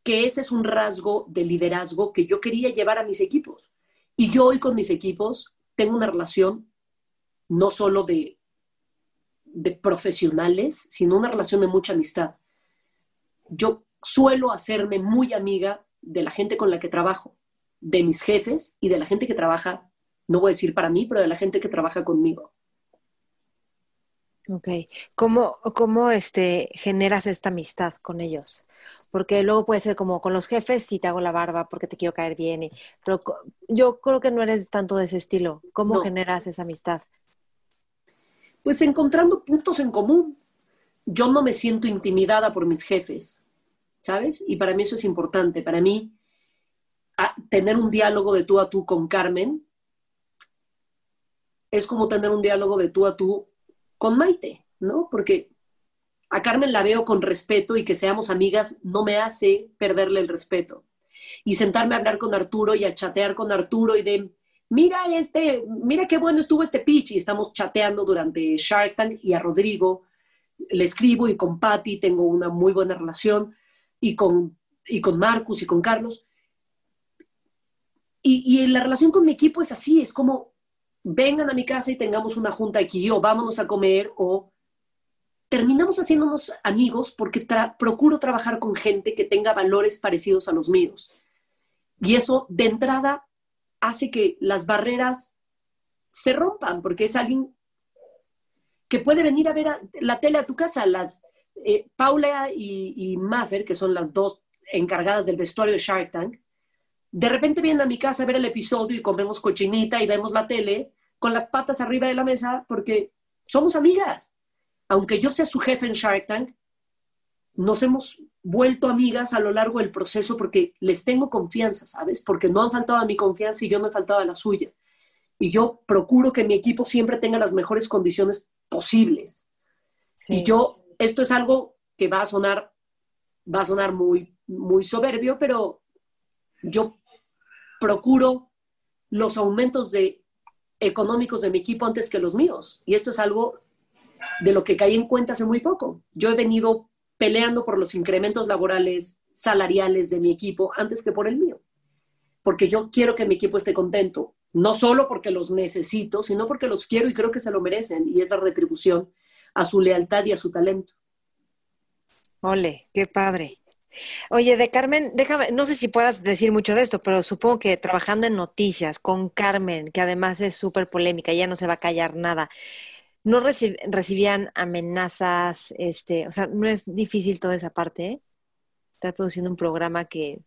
que ese es un rasgo de liderazgo que yo quería llevar a mis equipos. Y yo hoy con mis equipos tengo una relación no solo de, de profesionales, sino una relación de mucha amistad. Yo suelo hacerme muy amiga de la gente con la que trabajo, de mis jefes y de la gente que trabaja, no voy a decir para mí, pero de la gente que trabaja conmigo. Ok. ¿Cómo, cómo este, generas esta amistad con ellos? Porque luego puede ser como con los jefes, si te hago la barba porque te quiero caer bien. pero yo creo que no eres tanto de ese estilo. ¿Cómo generas esa amistad? Pues encontrando puntos en común. Yo no me siento intimidada por mis jefes. ¿Sabes? Y para mí eso es importante. Para mí, tener un diálogo de tú a tú con Carmen es como tener un diálogo de tú a tú con Maite, ¿no? Porque a Carmen la veo con respeto y que seamos amigas no me hace perderle el respeto. Y sentarme a hablar con Arturo y a chatear con Arturo y de, mira este, mira qué bueno estuvo este pitch y estamos chateando durante Shark Tank y a Rodrigo le escribo y con Patty tengo una muy buena relación y con, y con Marcus y con Carlos. Y, y, la relación con mi equipo es así, es como vengan a mi casa y tengamos una junta aquí o vámonos a comer o terminamos haciéndonos amigos porque procuro trabajar con gente que tenga valores parecidos a los míos. Y eso de entrada hace que las barreras se rompan porque es alguien que puede venir a ver la tele a tu casa. Las, eh, Paula y, y Maffer, que son las dos encargadas del vestuario de Shark Tank, de repente vienen a mi casa a ver el episodio y comemos cochinita y vemos la tele con las patas arriba de la mesa porque somos amigas. Aunque yo sea su jefe en Shark Tank, nos hemos vuelto amigas a lo largo del proceso porque les tengo confianza, ¿sabes? Porque no han faltado a mi confianza y yo no he faltado a la suya. y yo procuro que mi equipo siempre tenga las mejores condiciones posibles. Y yo, esto es algo que va a sonar, va a sonar muy, muy soberbio, pero yo procuro los aumentos de, económicos de mi equipo antes que los míos. Y esto es algo de lo que caí en cuenta hace muy poco. Yo he venido peleando por los incrementos laborales, salariales de mi equipo antes que por el mío. Porque yo quiero que mi equipo esté contento, no solo porque los necesito, sino porque los quiero y creo que se lo merecen. Y es la retribución a su lealtad y a su talento. Ole, qué padre. Oye, de Carmen, déjame, no sé si puedas decir mucho de esto, pero supongo que trabajando en noticias con Carmen, que además es súper polémica, ya no se va a callar nada, no recibían amenazas, este, o sea, no es difícil toda esa parte, ¿eh? estar produciendo un programa que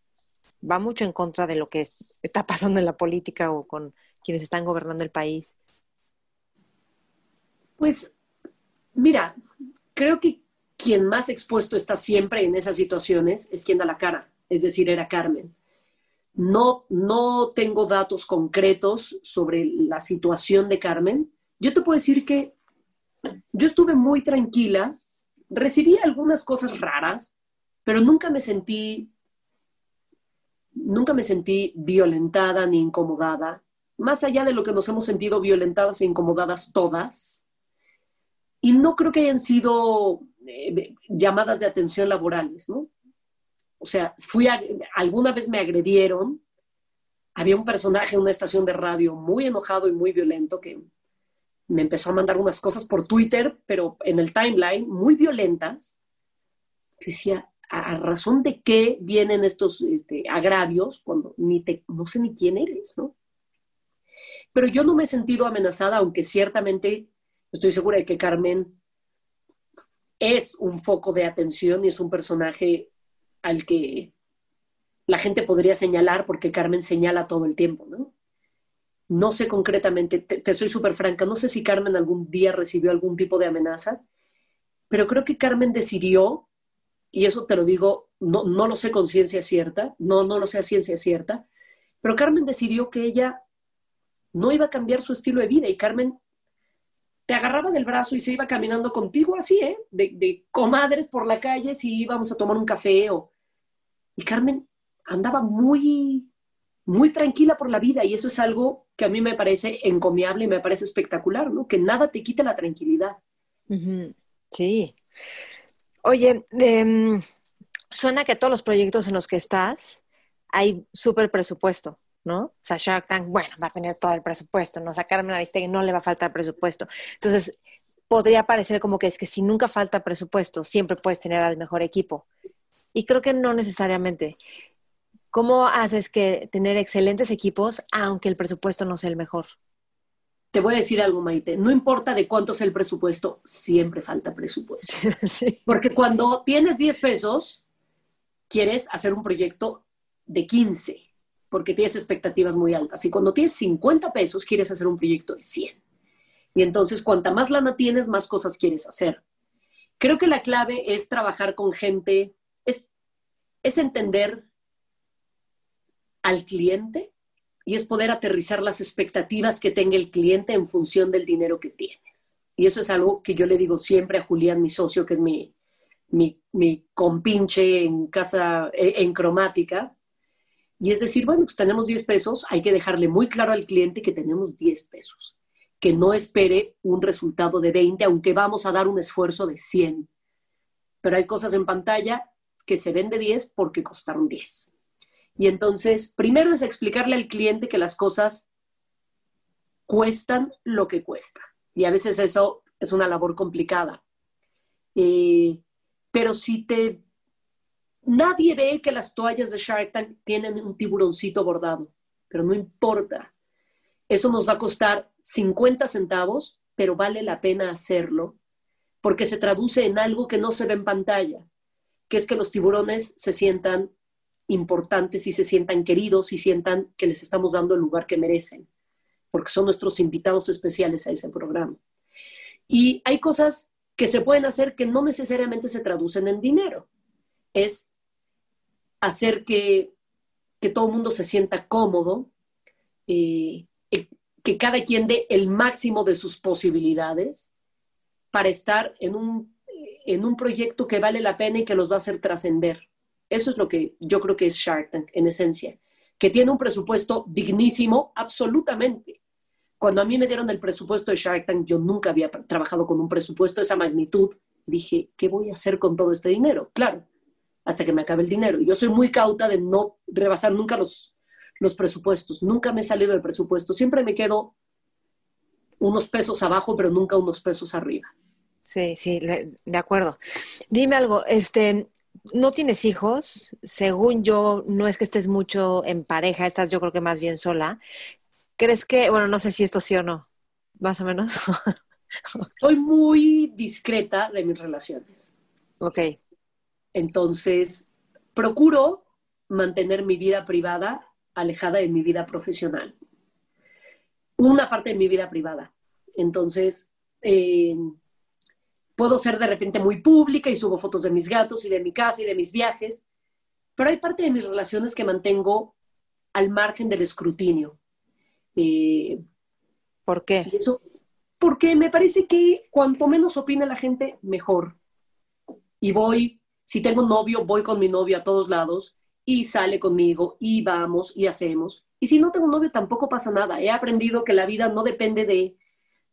va mucho en contra de lo que está pasando en la política o con quienes están gobernando el país. Pues, mira, creo que quien más expuesto está siempre en esas situaciones es quien da la cara, es decir, era Carmen. No, no tengo datos concretos sobre la situación de Carmen. Yo te puedo decir que yo estuve muy tranquila, recibí algunas cosas raras, pero nunca me sentí, nunca me sentí violentada ni incomodada, más allá de lo que nos hemos sentido violentadas e incomodadas todas. Y no creo que hayan sido eh, llamadas de atención laborales, ¿no? O sea, fui alguna vez me agredieron, había un personaje en una estación de radio muy enojado y muy violento que me empezó a mandar unas cosas por Twitter, pero en el timeline, muy violentas. Yo decía, ¿a, razón de qué vienen estos este, agravios cuando ni te, no sé ni quién eres, ¿no? Pero yo no me he sentido amenazada, aunque ciertamente estoy segura de que Carmen es un foco de atención y es un personaje al que la gente podría señalar porque Carmen señala todo el tiempo, ¿no? No sé concretamente, te, soy súper franca, no sé si Carmen algún día recibió algún tipo de amenaza, pero creo que Carmen decidió, y eso te lo digo, no, no lo sé con ciencia cierta, no, no lo sé a ciencia cierta, pero Carmen decidió que ella no iba a cambiar su estilo de vida y Carmen te agarraba del brazo y se iba caminando contigo así, ¿eh? De, comadres por la calle si íbamos a tomar un café o... Y Carmen andaba muy, muy tranquila por la vida y eso es algo que a mí me parece encomiable y me parece espectacular, ¿no? Que nada te quite la tranquilidad. Sí. Oye, em, suena que todos los proyectos en los que estás hay súper presupuesto. ¿No? O sea, Shark Tank, bueno, va a tener todo el presupuesto, ¿no? Sacarme la lista y no le va a faltar presupuesto. Entonces, podría parecer como que es que si nunca falta presupuesto, siempre puedes tener al mejor equipo. Y creo que no necesariamente. ¿Cómo haces que tener excelentes equipos aunque el presupuesto no sea el mejor? Te voy a decir algo, Maite. No importa de cuánto sea el presupuesto, siempre falta presupuesto. Porque cuando tienes 10 pesos, quieres hacer un proyecto de 15 porque tienes expectativas muy altas. Y cuando tienes 50 pesos, quieres hacer un proyecto de 100. Y entonces, cuanta más lana tienes, más cosas quieres hacer. Creo que la clave es trabajar con gente, es, es entender al cliente y es poder aterrizar las expectativas que tenga el cliente en función del dinero que tienes. Y eso es algo que yo le digo siempre a Julián, mi socio, que es mi, mi, mi compinche en casa, en cromática, y es decir, bueno, pues tenemos 10 pesos, hay que dejarle muy claro al cliente que tenemos 10 pesos, que no espere un resultado de 20, aunque vamos a dar un esfuerzo de 100. Pero hay cosas en pantalla que se ven de 10 porque costaron 10. Y entonces, primero es explicarle al cliente que las cosas cuestan lo que cuesta. Y a veces eso es una labor complicada. Eh, pero si te Nadie ve que las toallas de Shark Tank tienen un tiburoncito bordado, pero no importa. Eso nos va a costar 50 centavos, pero vale la pena hacerlo porque se traduce en algo que no se ve en pantalla, que es que los tiburones se sientan importantes y se sientan queridos y sientan que les estamos dando el lugar que merecen, porque son nuestros invitados especiales a ese programa. Y hay cosas que se pueden hacer que no necesariamente se traducen en dinero. Es hacer que, todo el mundo se sienta cómodo, eh, que cada quien dé el máximo de sus posibilidades para estar en un, en un proyecto que vale la pena y que los va a hacer trascender. Eso es lo que yo creo que es Shark Tank en esencia, que tiene un presupuesto dignísimo, absolutamente. Cuando a mí me dieron el presupuesto de Shark Tank, yo nunca había trabajado con un presupuesto de esa magnitud. Dije, ¿qué voy a hacer con todo este dinero? Claro, hasta que me acabe el dinero. Yo soy muy cauta de no rebasar nunca los, los presupuestos. Nunca me he salido del presupuesto. Siempre me quedo unos pesos abajo, pero nunca unos pesos arriba. Sí, sí, de acuerdo. Dime algo, este, no tienes hijos, según yo, no es que estés mucho en pareja, estás yo creo que más bien sola. ¿Crees que, bueno, no sé si esto sí o no, más o menos? Soy muy discreta de mis relaciones. Ok. Entonces, procuro mantener mi vida privada alejada de mi vida profesional. Una parte de mi vida privada. Entonces, eh, puedo ser de repente muy pública y subo fotos de mis gatos y de mi casa y de mis viajes, pero hay parte de mis relaciones que mantengo al margen del escrutinio. Eh, ¿Por qué? Eso, porque me parece que cuanto menos opina la gente, mejor. Y voy, si tengo un novio, voy con mi novio a todos lados y sale conmigo y vamos y hacemos. Y si no tengo un novio, tampoco pasa nada. He aprendido que la vida no depende de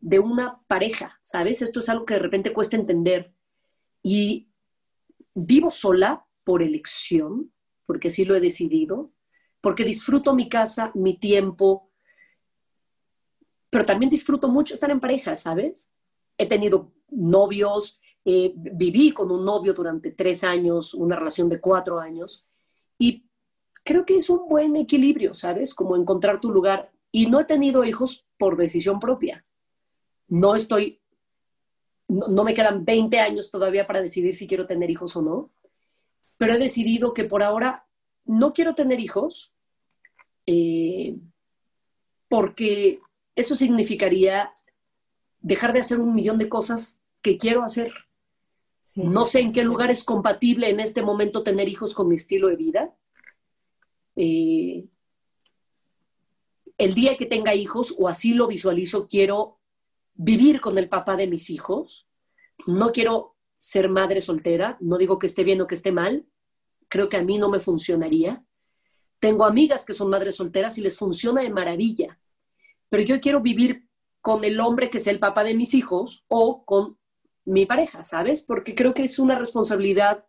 de una pareja, ¿sabes? Esto es algo que de repente cuesta entender. Y vivo sola por elección, porque sí lo he decidido, porque disfruto mi casa, mi tiempo, pero también disfruto mucho estar en pareja, ¿sabes? He tenido novios, eh, viví con un novio durante tres años, una relación de cuatro años, y creo que es un buen equilibrio, ¿sabes? Como encontrar tu lugar. Y no he tenido hijos por decisión propia no estoy, no, me quedan 20 años todavía para decidir si quiero tener hijos o no, pero he decidido que por ahora no quiero tener hijos eh, porque eso significaría dejar de hacer un millón de cosas que quiero hacer. No sé en qué lugar es compatible en este momento tener hijos con mi estilo de vida. Eh, el día que tenga hijos, o así lo visualizo, quiero vivir con el papá de mis hijos. No quiero ser madre soltera, no digo que esté bien o que esté mal, creo que a mí no me funcionaría. Tengo amigas que son madres solteras y les funciona de maravilla, pero yo quiero vivir con el hombre que sea el papá de mis hijos o con mi pareja, ¿sabes? Porque creo que es una responsabilidad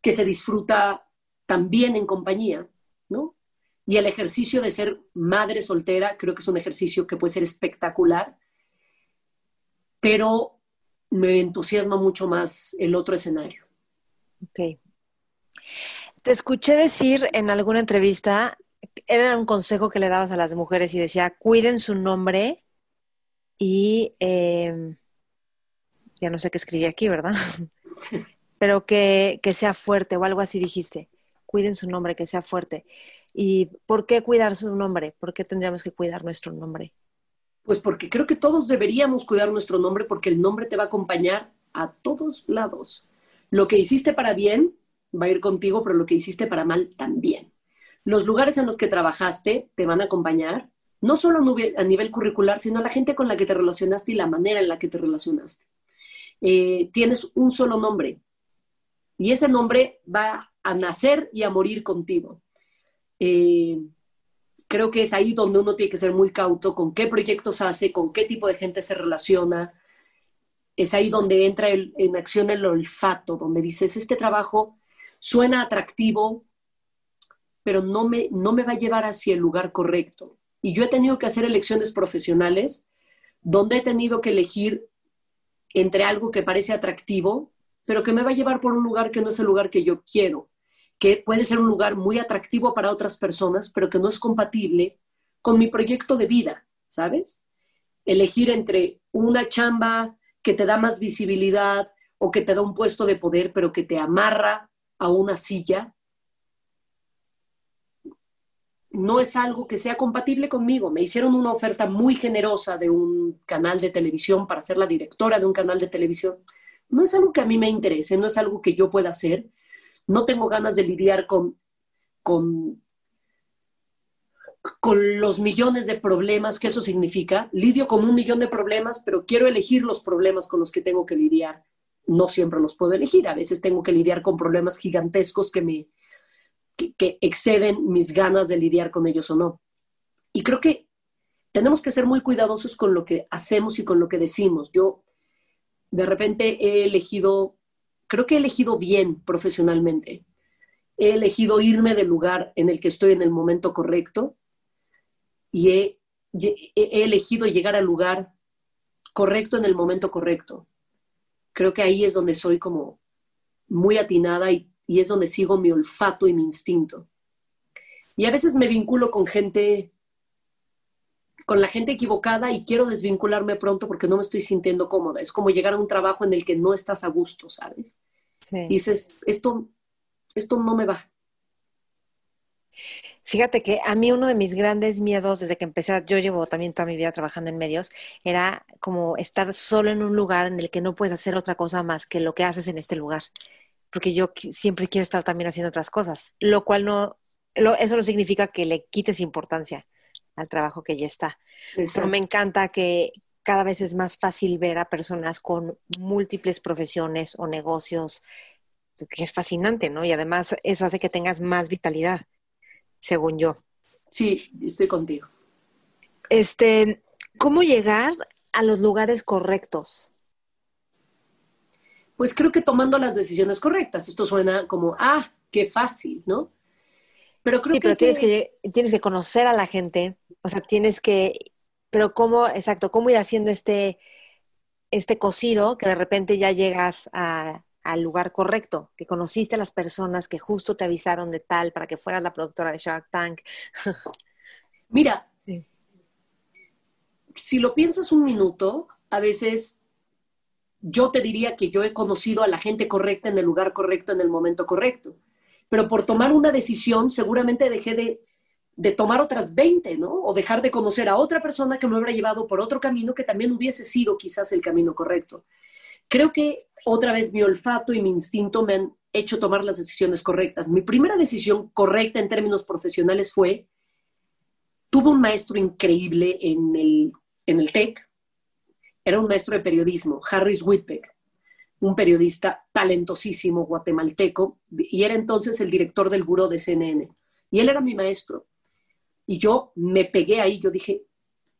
que se disfruta también en compañía, ¿no? Y el ejercicio de ser madre soltera creo que es un ejercicio que puede ser espectacular pero me entusiasma mucho más el otro escenario. Ok. Te escuché decir en alguna entrevista, era un consejo que le dabas a las mujeres y decía, cuiden su nombre y em, ya no sé qué escribí aquí, ¿verdad? Pero que, que sea fuerte o algo así dijiste. Cuiden su nombre, que sea fuerte. ¿Y por qué cuidar su nombre? ¿Por qué tendríamos que cuidar nuestro nombre? Pues porque creo que todos deberíamos cuidar nuestro nombre porque el nombre te va a acompañar a todos lados. Lo que hiciste para bien va a ir contigo, pero lo que hiciste para mal también. Los lugares en los que trabajaste te van a acompañar, no solo a nivel curricular, sino a la gente con la que te relacionaste y la manera en la que te relacionaste. Eh, tienes un solo nombre y ese nombre va a nacer y a morir contigo. Eh, creo que es ahí donde uno tiene que ser muy cauto con qué proyectos hace, con qué tipo de gente se relaciona. Es ahí donde entra en acción el olfato, donde dices, este trabajo suena atractivo, pero no me, no me va a llevar hacia el lugar correcto. Y yo he tenido que hacer elecciones profesionales donde he tenido que elegir entre algo que parece atractivo, pero que me va a llevar por un lugar que no es el lugar que yo quiero que puede ser un lugar muy atractivo para otras personas, pero que no es compatible con mi proyecto de vida, ¿sabes? Elegir entre una chamba que te da más visibilidad o que te da un puesto de poder, pero que te amarra a una silla, no es algo que sea compatible conmigo. Me hicieron una oferta muy generosa de un canal de televisión para ser la directora de un canal de televisión. No es algo que a mí me interese, no es algo que yo pueda hacer no tengo ganas de lidiar con, con, con los millones de problemas que eso significa. Lidio con un millón de problemas, pero quiero elegir los problemas con los que tengo que lidiar. No siempre los puedo elegir. A veces tengo que lidiar con problemas gigantescos que me que, exceden mis ganas de lidiar con ellos o no. Y creo que tenemos que ser muy cuidadosos con lo que hacemos y con lo que decimos. Yo de repente he elegido, creo que he elegido bien profesionalmente. He elegido irme del lugar en el que estoy en el momento correcto y he, elegido llegar al lugar correcto en el momento correcto. Creo que ahí es donde soy como muy atinada y, y es donde sigo mi olfato y mi instinto. Y a veces me vinculo con gente, con la gente equivocada y quiero desvincularme pronto porque no me estoy sintiendo cómoda. Es como llegar a un trabajo en el que no estás a gusto, ¿sabes? Y dices, esto, esto no me va. Fíjate que a mí uno de mis grandes miedos desde que empecé, yo llevo también toda mi vida trabajando en medios, era como estar solo en un lugar en el que no puedes hacer otra cosa más que lo que haces en este lugar. Porque yo siempre quiero estar también haciendo otras cosas, lo cual no, eso no significa que le quites importancia al trabajo que ya está. Pero me encanta que cada vez es más fácil ver a personas con múltiples profesiones o negocios, que es fascinante, ¿no? Y además eso hace que tengas más vitalidad según yo. Sí, estoy contigo. Este, ¿cómo llegar a los lugares correctos? Pues creo que tomando las decisiones correctas. Esto suena como, ah, qué fácil, ¿no? Pero creo sí, que pero tienes que... tienes que conocer a la gente, o sea, tienes que, pero cómo, exacto, cómo ir haciendo este, este cocido que de repente ya llegas a, al lugar correcto, que conociste a las personas que justo te avisaron de tal para que fueras la productora de Shark Tank. Mira, si lo piensas un minuto, a veces yo te diría que yo he conocido a la gente correcta en el lugar correcto, en el momento correcto. Pero por tomar una decisión, seguramente dejé de, tomar otras 20, ¿no? O dejar de conocer a otra persona que me hubiera llevado por otro camino que también hubiese sido quizás el camino correcto. Creo que otra vez mi olfato y mi instinto me han hecho tomar las decisiones correctas. Mi primera decisión correcta en términos profesionales fue, tuve un maestro increíble en el, en el TEC, era un maestro de periodismo, Harris Whitbeck, un periodista talentosísimo guatemalteco, y era entonces el director del buró de CNN. Y él era mi maestro. Y yo me pegué ahí, yo dije,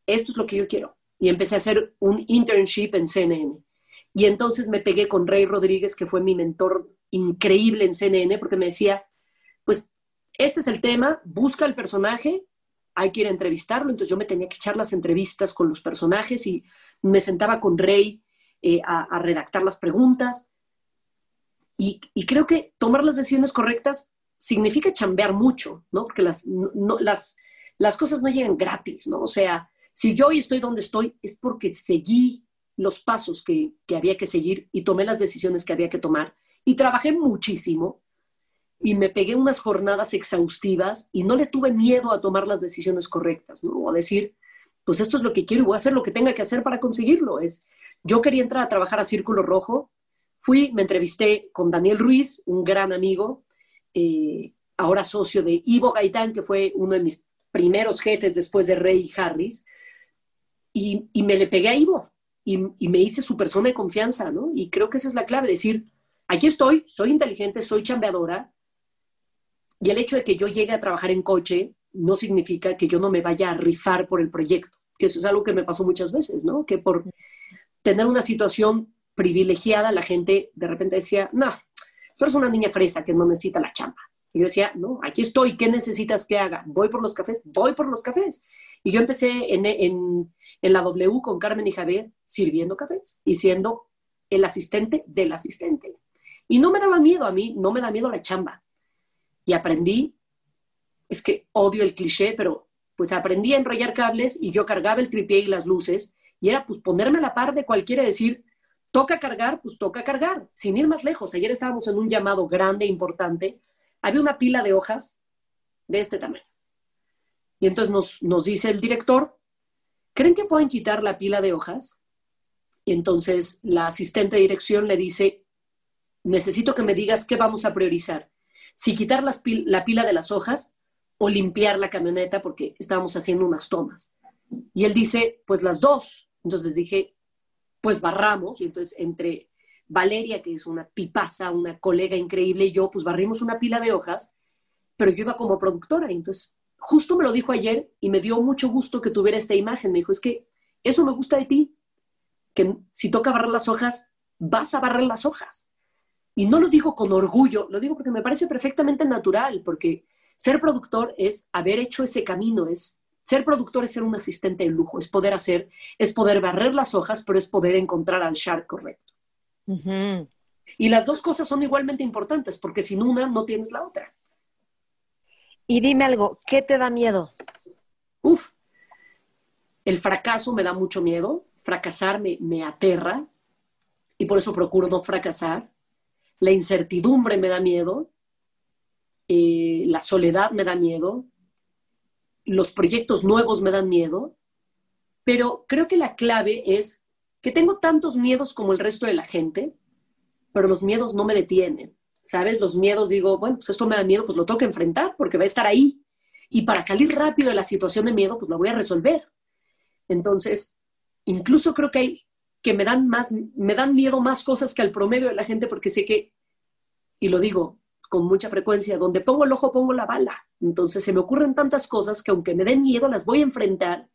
esto es lo que yo quiero. Y empecé a hacer un internship en CNN. Y entonces me pegué con Rey Rodríguez, que fue mi mentor increíble en CNN, porque me decía, pues este es el tema, busca el personaje, hay que ir a entrevistarlo. Entonces yo me tenía que echar las entrevistas con los personajes y me sentaba con Rey eh, a, redactar las preguntas. Y, creo que tomar las decisiones correctas significa chambear mucho, ¿no? Porque las, las, las cosas no llegan gratis, ¿no? O sea, si yo hoy estoy donde estoy es porque seguí los pasos que, había que seguir y tomé las decisiones que había que tomar. Y trabajé muchísimo y me pegué unas jornadas exhaustivas y no le tuve miedo a tomar las decisiones correctas, ¿no? O a decir, pues esto es lo que quiero y voy a hacer lo que tenga que hacer para conseguirlo. Es, yo quería entrar a trabajar a Círculo Rojo, fui, me entrevisté con Daniel Ruiz, un gran amigo, eh, ahora socio de Ivo Gaitán, que fue uno de mis primeros jefes después de Rey Harris, y, y me le pegué a Ivo y, me hice su persona de confianza, ¿no? Y creo que esa es la clave, decir, aquí estoy, soy inteligente, soy chambeadora, y el hecho de que yo llegue a trabajar en coche no significa que yo no me vaya a rifar por el proyecto, que eso es algo que me pasó muchas veces, ¿no? Que por tener una situación privilegiada, la gente de repente decía, no, tú eres una niña fresa que no necesita la chamba. Y yo decía, no, aquí estoy, ¿qué necesitas que haga? Voy por los cafés, voy por los cafés. Y yo empecé en, en, en la W con Carmen y Javier sirviendo cafés y siendo el asistente del asistente. Y no me daba miedo a mí, no me da miedo la chamba. Y aprendí, es que odio el cliché, pero pues aprendí a enrollar cables y yo cargaba el tripié y las luces y era pues ponerme a la par de cualquiera decir, toca cargar, pues toca cargar, sin ir más lejos. Ayer estábamos en un llamado grande, importante, había una pila de hojas de este tamaño. Y entonces nos, nos dice el director, ¿creen que pueden quitar la pila de hojas? Y entonces la asistente de dirección le dice, necesito que me digas qué vamos a priorizar. Si quitar la pila de las hojas o limpiar la camioneta porque estábamos haciendo unas tomas. Y él dice, pues las dos. Entonces dije, pues barramos. Y entonces entre Valeria, que es una tipaza, una colega increíble, y yo, pues barrimos una pila de hojas, pero yo iba como productora. Y entonces justo me lo dijo ayer y me dio mucho gusto que tuviera esta imagen. Me dijo, es que eso me gusta de ti, que si toca barrer las hojas, vas a barrer las hojas. Y no lo digo con orgullo, lo digo porque me parece perfectamente natural, porque ser productor es haber hecho ese camino, es ser productor es ser un asistente de lujo, es poder hacer, es poder barrer las hojas, pero es poder encontrar al shark correcto. Y las dos cosas son igualmente importantes, porque sin una no tienes la otra. Y dime algo, ¿qué te da miedo? Uf, el fracaso me da mucho miedo, fracasar me, me aterra y por eso procuro no fracasar. La incertidumbre me da miedo, eh, la soledad me da miedo, los proyectos nuevos me dan miedo, pero creo que la clave es que tengo tantos miedos como el resto de la gente, pero los miedos no me detienen, ¿sabes? Los miedos, digo, bueno, pues esto me da miedo, pues lo tengo que enfrentar porque va a estar ahí. Y para salir rápido de la situación de miedo, pues la voy a resolver. Entonces, incluso creo que hay que me dan más, me dan miedo más cosas que al promedio de la gente porque sé que, y lo digo con mucha frecuencia, donde pongo el ojo pongo la bala. Entonces se me ocurren tantas cosas que aunque me den miedo, las voy a enfrentar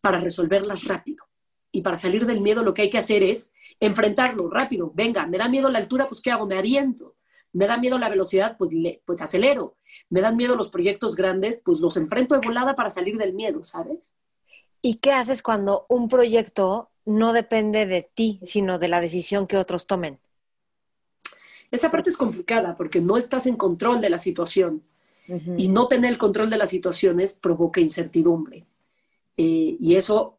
para resolverlas rápido. Y para salir del miedo lo que hay que hacer es enfrentarlo rápido. Venga, me da miedo la altura, pues ¿qué hago? Me aviento. Me da miedo la velocidad, pues, pues acelero. Me dan miedo los proyectos grandes, pues los enfrento de volada para salir del miedo, ¿sabes? ¿Y qué haces cuando un proyecto no depende de ti, sino de la decisión que otros tomen? Esa parte es complicada porque no estás en control de la situación y no tener el control de las situaciones provoca incertidumbre. Eh, y eso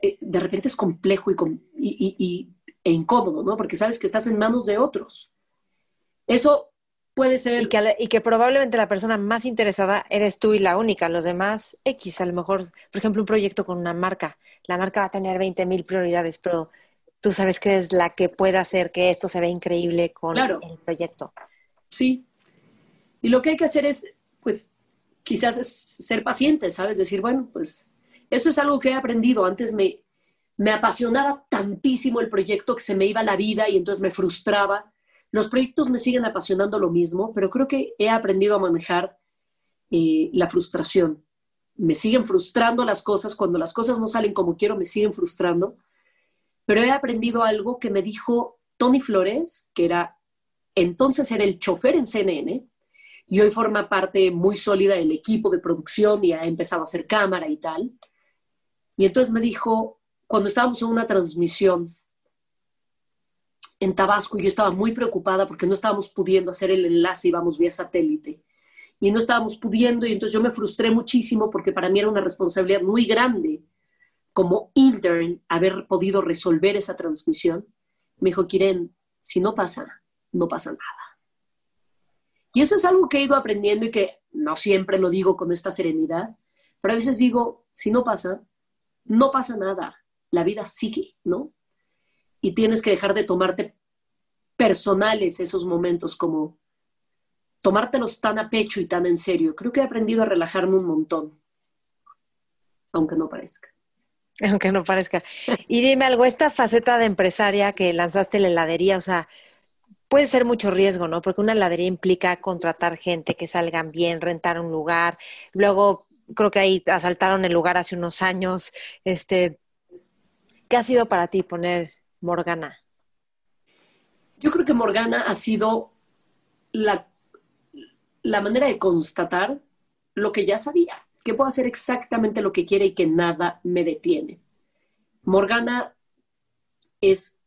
eh, de repente es complejo y, e incómodo, ¿no? Porque sabes que estás en manos de otros. Eso puede ser... Y que, y que, probablemente la persona más interesada eres tú y la única. Los demás, X, a lo mejor, por ejemplo, un proyecto con una marca. La marca va a tener 20 mil prioridades, pero tú sabes que es la que puede hacer que esto se vea increíble con el proyecto. Sí. Y lo que hay que hacer es, pues, quizás es ser paciente, ¿sabes? Decir, bueno, pues, eso es algo que he aprendido. Antes me, me apasionaba tantísimo el proyecto que se me iba la vida y entonces me frustraba los proyectos me siguen apasionando lo mismo, pero creo que he aprendido a manejar eh, la frustración. Me siguen frustrando las cosas, cuando las cosas no salen como quiero, me siguen frustrando, pero he aprendido algo que me dijo Tony Flores, que era entonces era el chofer en CNN, y hoy forma parte muy sólida del equipo de producción y ha empezado a hacer cámara y tal. Y entonces me dijo, cuando estábamos en una transmisión en Tabasco y yo estaba muy preocupada porque no estábamos pudiendo hacer el enlace, íbamos vía satélite. Y no estábamos pudiendo y entonces yo me frustré muchísimo porque para mí era una responsabilidad muy grande como intern haber podido resolver esa transmisión. Me dijo, Kiren, si no pasa, no pasa nada. Y eso es algo que he ido aprendiendo y que no siempre lo digo con esta serenidad, pero a veces digo, si no pasa, no pasa nada. La vida sigue, ¿no? Y tienes que dejar de tomarte personales esos momentos como tomártelos tan a pecho y tan en serio. Creo que he aprendido a relajarme un montón, aunque no parezca. Aunque no parezca. Y dime algo, esta faceta de empresaria que lanzaste la heladería, o sea, puede ser mucho riesgo, ¿no? Porque una heladería implica contratar gente que salgan bien, rentar un lugar. Luego, creo que ahí asaltaron el lugar hace unos años. Este, ¿Qué ha sido para ti poner Morgana? Yo creo que Morgana ha sido la, la manera de constatar lo que ya sabía, que puedo hacer exactamente lo que quiere y que nada me detiene. Morgana es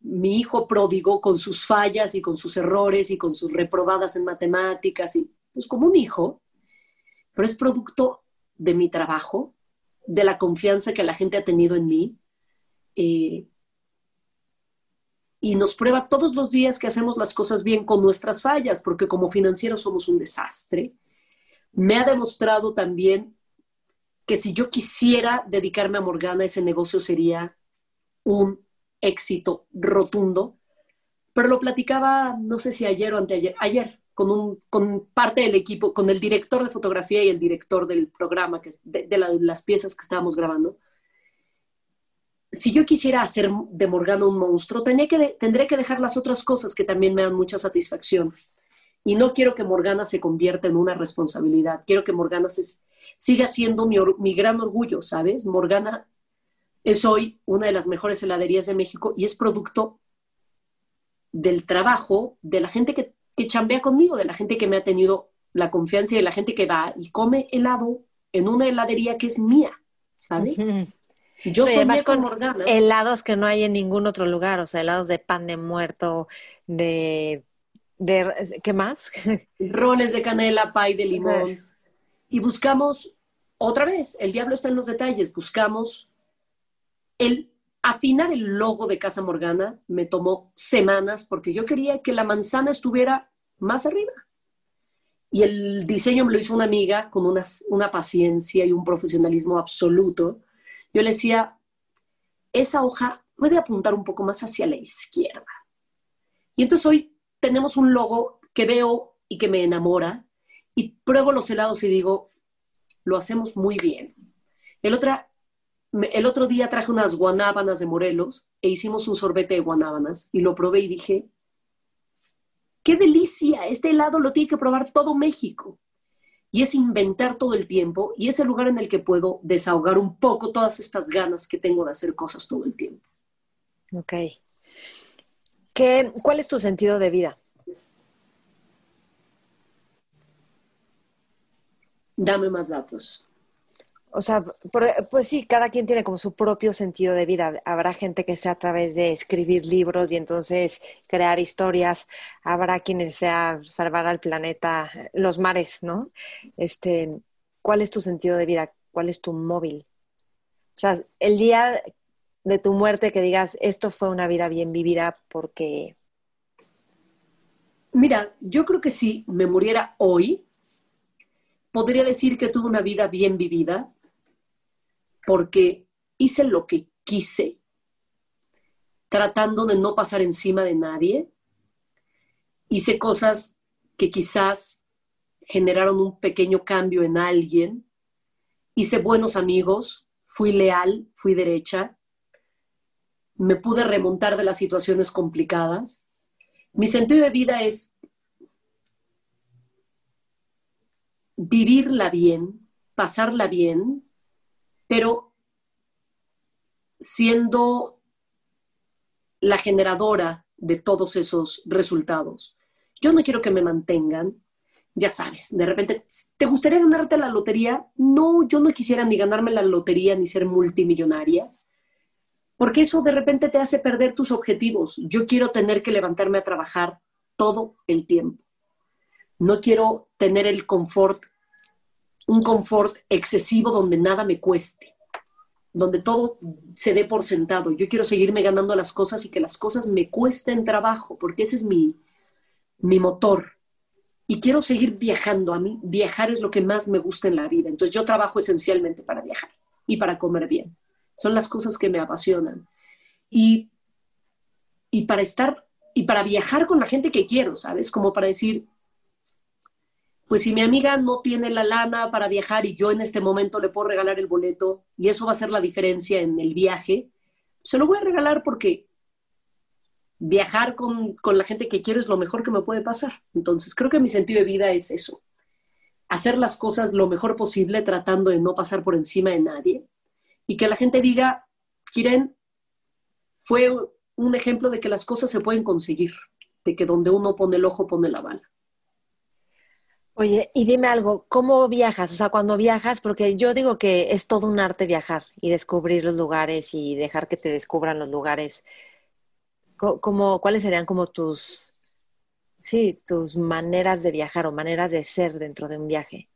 mi hijo pródigo con sus fallas y con sus errores y con sus reprobadas en matemáticas, y pues como un hijo, pero es producto de mi trabajo, de la confianza que la gente ha tenido en mí, eh, y nos prueba todos los días que hacemos las cosas bien con nuestras fallas, porque como financieros somos un desastre. Me ha demostrado también que si yo quisiera dedicarme a Morgana, ese negocio sería un éxito rotundo. Pero lo platicaba, no sé si ayer o anteayer, ayer, con, un, con parte del equipo, con el director de fotografía y el director del programa, que es de, las piezas que estábamos grabando. Si yo quisiera hacer de Morgana un monstruo, tendré que, dejar las otras cosas que también me dan mucha satisfacción. Y no quiero que Morgana se convierta en una responsabilidad. Quiero que Morgana siga siendo mi, mi gran orgullo, ¿sabes? Morgana es hoy una de las mejores heladerías de México y es producto del trabajo de la gente que que chambea conmigo, de la gente que me ha tenido la confianza y de la gente que va y come helado en una heladería que es mía, ¿sabes? Yo soy con Morgana. helados que no hay en ningún otro lugar, o sea, helados de pan de muerto, de, de ¿qué más? Roles de canela, pay de limón. Y buscamos, otra vez, el diablo está en los detalles, buscamos el afinar el logo de Casa Morgana me tomó semanas porque yo quería que la manzana estuviera más arriba. Y el diseño me lo hizo una amiga con una, paciencia y un profesionalismo absoluto. Yo le decía, esa hoja puede apuntar un poco más hacia la izquierda. Y entonces hoy tenemos un logo que veo y que me enamora y pruebo los helados y digo, lo hacemos muy bien. El el otro día traje unas guanábanas de Morelos e hicimos un sorbete de guanábanas y lo probé y dije, qué delicia, este helado lo tiene que probar todo México. Y es inventar todo el tiempo y es el lugar en el que puedo desahogar un poco todas estas ganas que tengo de hacer cosas todo el tiempo. Ok. ¿Qué, ¿Cuál es tu sentido de vida? Dame más datos. O sea, pues sí, cada quien tiene como su propio sentido de vida. Habrá gente que sea a través de escribir libros y entonces crear historias. Habrá quienes sea salvar al planeta, los mares, ¿no? Este, ¿cuál es tu sentido de vida? ¿Cuál es tu móvil? O sea, el día de tu muerte que digas, esto fue una vida bien vivida porque... Mira, yo creo que si me muriera hoy, podría decir que tuve una vida bien vivida, porque hice lo que quise, tratando de no pasar encima de nadie. Hice cosas que quizás generaron un pequeño cambio en alguien. Hice buenos amigos, fui leal, fui derecha. Me pude remontar de las situaciones complicadas. Mi sentido de vida es vivirla bien, pasarla bien, pero siendo la generadora de todos esos resultados. Yo no quiero que me mantengan, ya sabes, de repente, ¿te gustaría ganarte la lotería? No, yo no quisiera ni ganarme la lotería ni ser multimillonaria, porque eso de repente te hace perder tus objetivos. Yo quiero tener que levantarme a trabajar todo el tiempo. No quiero tener el confort un confort excesivo donde nada me cueste, donde todo se dé por sentado. Yo quiero seguirme ganando las cosas y que las cosas me cuesten trabajo, porque ese es mi, mi motor. Y quiero seguir viajando. A mí viajar es lo que más me gusta en la vida. Entonces yo trabajo esencialmente para viajar y para comer bien. Son las cosas que me apasionan. Y, y para estar y para viajar con la gente que quiero, ¿sabes? Como para decir, pues si mi amiga no tiene la lana para viajar y yo en este momento le puedo regalar el boleto y eso va a ser la diferencia en el viaje, se lo voy a regalar porque viajar con, la gente que quiero es lo mejor que me puede pasar. Entonces creo que mi sentido de vida es eso, hacer las cosas lo mejor posible tratando de no pasar por encima de nadie y que la gente diga, Kiren, fue un ejemplo de que las cosas se pueden conseguir, de que donde uno pone el ojo pone la bala. Oye, y dime algo, ¿cómo viajas? O sea, cuando viajas, porque yo digo que es todo un arte viajar y descubrir los lugares y dejar que te descubran los lugares. ¿Cómo, ¿Cuáles serían como tus, sí, tus maneras de viajar o maneras de ser dentro de un viaje?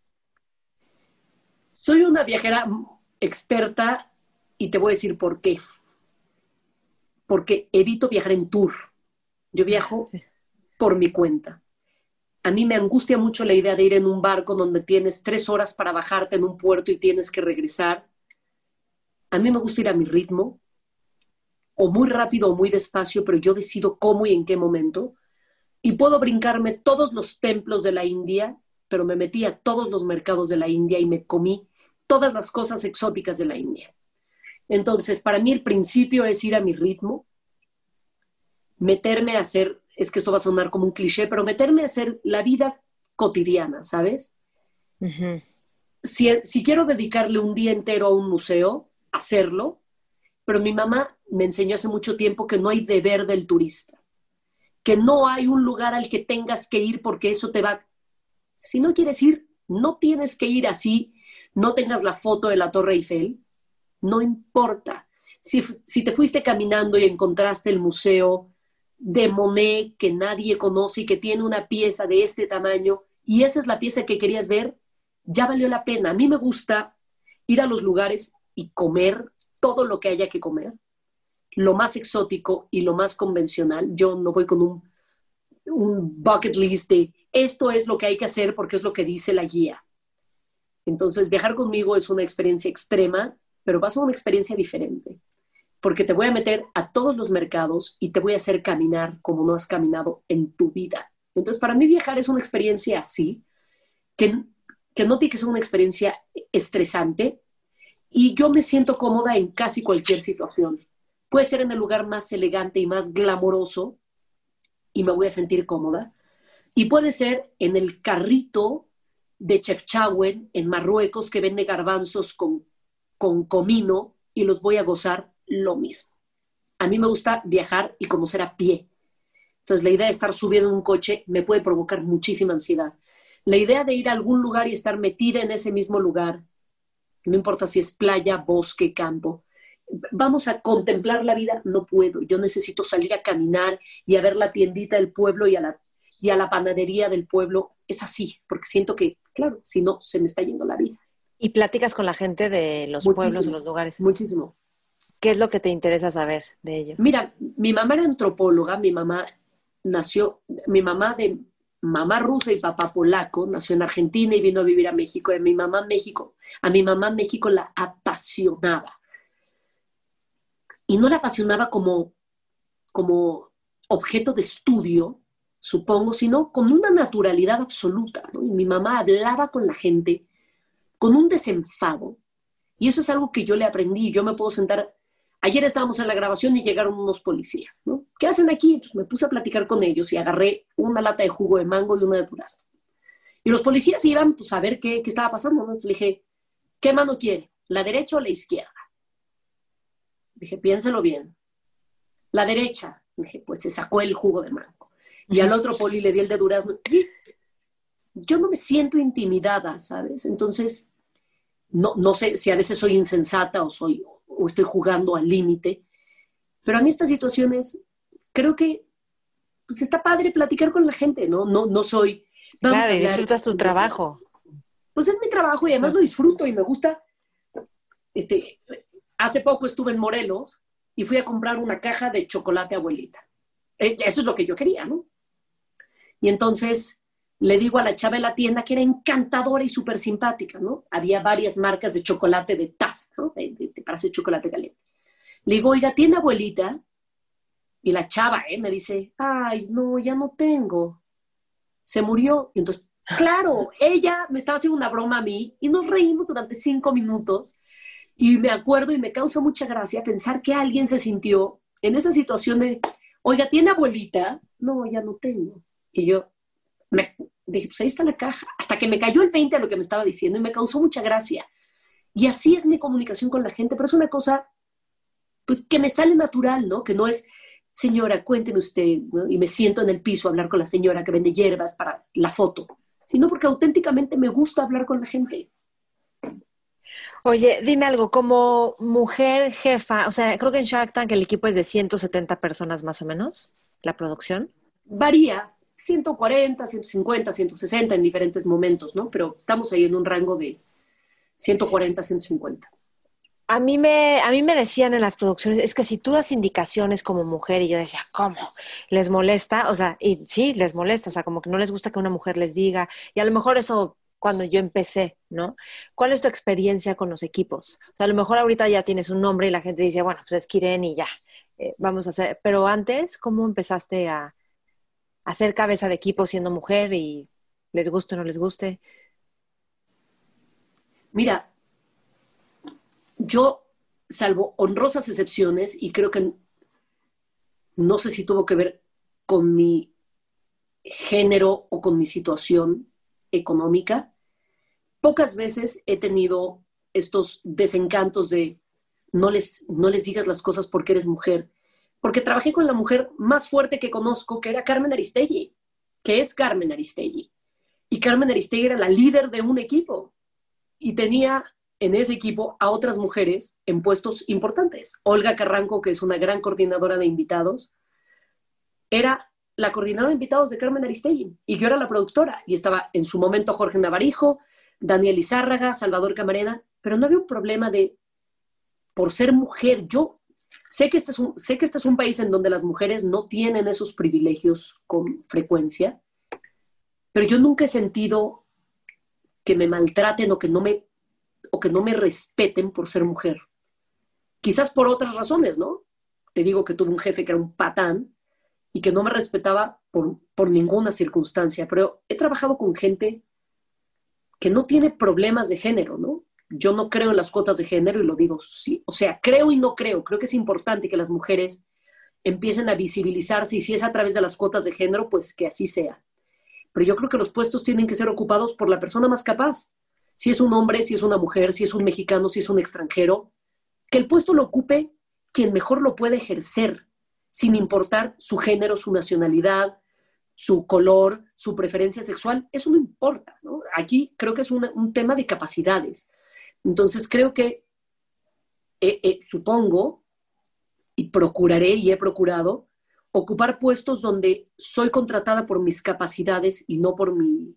Soy una viajera experta y te voy a decir por qué. Porque evito viajar en tour. Yo viajo por mi cuenta a mí me angustia mucho la idea de ir en un barco donde tienes tres horas para bajarte en un puerto y tienes que regresar. A mí me gusta ir a mi ritmo, o muy rápido o muy despacio, pero yo decido cómo y en qué momento. y puedo brincarme todos los templos de la India, pero me metí a todos los mercados de la India y me comí todas las cosas exóticas de la India. Entonces, para mí el principio es ir a mi ritmo, meterme a hacer, es que esto va a sonar como un cliché, pero meterme a hacer la vida cotidiana, ¿sabes? si, si quiero dedicarle un día entero a un museo, hacerlo, pero mi mamá me enseñó hace mucho tiempo que no hay deber del turista, que no hay un lugar al que tengas que ir porque eso te va... Si no quieres ir, no tienes que ir así, no tengas la foto de la Torre Eiffel, no importa. Si, si te fuiste caminando y encontraste el museo de Monet que nadie conoce y que tiene una pieza de este tamaño, y esa es la pieza que querías ver, ya valió la pena. A mí me gusta ir a los lugares y comer todo lo que haya que comer, lo más exótico y lo más convencional. Yo no voy con un, bucket list de esto es lo que hay que hacer porque es lo que dice la guía. Entonces, viajar conmigo es una experiencia extrema, pero va a una experiencia diferente, porque te voy a meter a todos los mercados y te voy a hacer caminar como no has caminado en tu vida. Entonces, para mí viajar es una experiencia así, que, que no tiene que ser una experiencia estresante, y yo me siento cómoda en casi cualquier situación. Puede ser en el lugar más elegante y más glamoroso y me voy a sentir cómoda. Y puede ser en el carrito de Chefchaouen en Marruecos que vende garbanzos con, con comino y los voy a gozar lo mismo. A mí me gusta viajar y conocer a pie. Entonces, la idea de estar subiendo en un coche me puede provocar muchísima ansiedad. La idea de ir a algún lugar y estar metida en ese mismo lugar no importa si es playa, bosque, campo. Vamos a contemplar la vida, no puedo. Yo necesito salir a caminar y a ver la tiendita del pueblo y a la, y a la panadería del pueblo. Es así, porque siento que, claro, si no, se me está yendo la vida. ¿Y pláticas con la gente de los pueblos o los lugares? Muchísimo. ¿Qué es lo que te interesa saber de ello? Mira, mi mamá era antropóloga, mi mamá nació, mi mamá de mamá rusa y papá polaco, nació en Argentina y vino a vivir a México. Y mi mamá México, a mi mamá México la apasionaba. Y no la apasionaba como, como objeto de estudio, supongo, sino con una naturalidad absoluta. Y mi mamá hablaba con la gente con un desenfado. Y eso es algo que yo le aprendí. Yo me puedo sentar Ayer estábamos en la grabación y llegaron unos policías, ¿no? ¿Qué hacen aquí? me puse a platicar con ellos y agarré una lata de jugo de mango y una de durazno. Y los policías iban pues, a ver qué, estaba pasando, ¿no? Entonces le dije, ¿qué mano quiere? ¿La derecha o la izquierda? Dije, piénselo bien. La derecha. Dije, pues se sacó el jugo de mango. Y al otro poli le di el de durazno. yo no me siento intimidada, ¿sabes? Entonces, no, no sé si a veces soy insensata o soy o estoy jugando al límite. Pero a mí estas situaciones, creo que pues está padre platicar con la gente, ¿no? No, no soy... claro, y disfrutas tu trabajo. Pues es mi trabajo y además lo disfruto y me gusta. Este, hace poco estuve en Morelos y fui a comprar una caja de chocolate abuelita. Eh, eso es lo que yo quería, ¿no? Y entonces le digo a la chava de la tienda que era encantadora y súper simpática, ¿no? Había varias marcas de chocolate de taza, ¿no? Hacer chocolate caliente. Le digo, oiga, ¿tiene abuelita? Y la chava, ¿eh? Me dice, ay, no, ya no tengo. Se murió. Y entonces, claro, ella me estaba haciendo una broma a mí y nos reímos durante cinco minutos. Y me acuerdo y me causa mucha gracia pensar que alguien se sintió en esa situación de, oiga, ¿tiene abuelita? No, ya no tengo. Y yo, me dije, pues ahí está la caja. Hasta que me cayó el 20 a lo que me estaba diciendo y me causó mucha gracia. Y así es mi comunicación con la gente, pero es una cosa, pues, que me sale natural, ¿no? Que no es, señora, cuénteme usted, y me siento en el piso a hablar con la señora que vende hierbas para la foto, sino porque auténticamente me gusta hablar con la gente. Oye, dime algo, como mujer jefa, o sea, creo que en Shark Tank el equipo es de 170 personas más o menos, la producción. Varía, 140, 150, 160 en diferentes momentos, ¿no? Pero estamos ahí en un rango de 140, 150. A mí, me, a mí me decían en las producciones, es que si tú das indicaciones como mujer, y yo decía, ¿cómo? ¿Les molesta? O sea, y sí, les molesta, o sea, como que no les gusta que una mujer les diga, y a lo mejor eso cuando yo empecé, ¿no? ¿Cuál es tu experiencia con los equipos? O sea, a lo mejor ahorita ya tienes un nombre y la gente dice, bueno, pues es Kiren y ya, eh, vamos a hacer, pero antes, ¿cómo empezaste a, hacer cabeza de equipo siendo mujer y les guste o no les guste? Mira, yo, salvo honrosas excepciones, y creo que no sé si tuvo que ver con mi género o con mi situación económica, pocas veces he tenido estos desencantos de no les, no les digas las cosas porque eres mujer, porque trabajé con la mujer más fuerte que conozco, que era Carmen Aristegui, que es Carmen Aristegui. Y Carmen Aristegui era la líder de un equipo y tenía en ese equipo a otras mujeres en puestos importantes. Olga Carranco, que es una gran coordinadora de invitados, era la coordinadora de invitados de Carmen Aristegui y yo era la productora y estaba en su momento Jorge Navarijo, Daniel Izárraga, Salvador Camarena, pero no había un problema de, por ser mujer, yo sé que, este es un, sé que este es un país en donde las mujeres no tienen esos privilegios con frecuencia, pero yo nunca he sentido que me maltraten o que no me, o que no me respeten por ser mujer. Quizás por otras razones, ¿no? Te digo que tuve un jefe que era un patán y que no me respetaba por, por ninguna circunstancia, pero he trabajado con gente que no tiene problemas de género, ¿no? Yo no creo en las cuotas de género y lo digo, sí, o sea, creo y no creo. Creo que es importante que las mujeres empiecen a visibilizarse y si es a través de las cuotas de género, pues que así sea. Pero yo creo que los puestos tienen que ser ocupados por la persona más capaz. Si es un hombre, si es una mujer, si es un mexicano, si es un extranjero, que el puesto lo ocupe quien mejor lo puede ejercer, sin importar su género, su nacionalidad, su color, su preferencia sexual, eso no importa. ¿no? Aquí creo que es un tema de capacidades. Entonces creo que, eh, eh, supongo, y procuraré y he procurado, ocupar puestos donde soy contratada por mis capacidades y no por mi,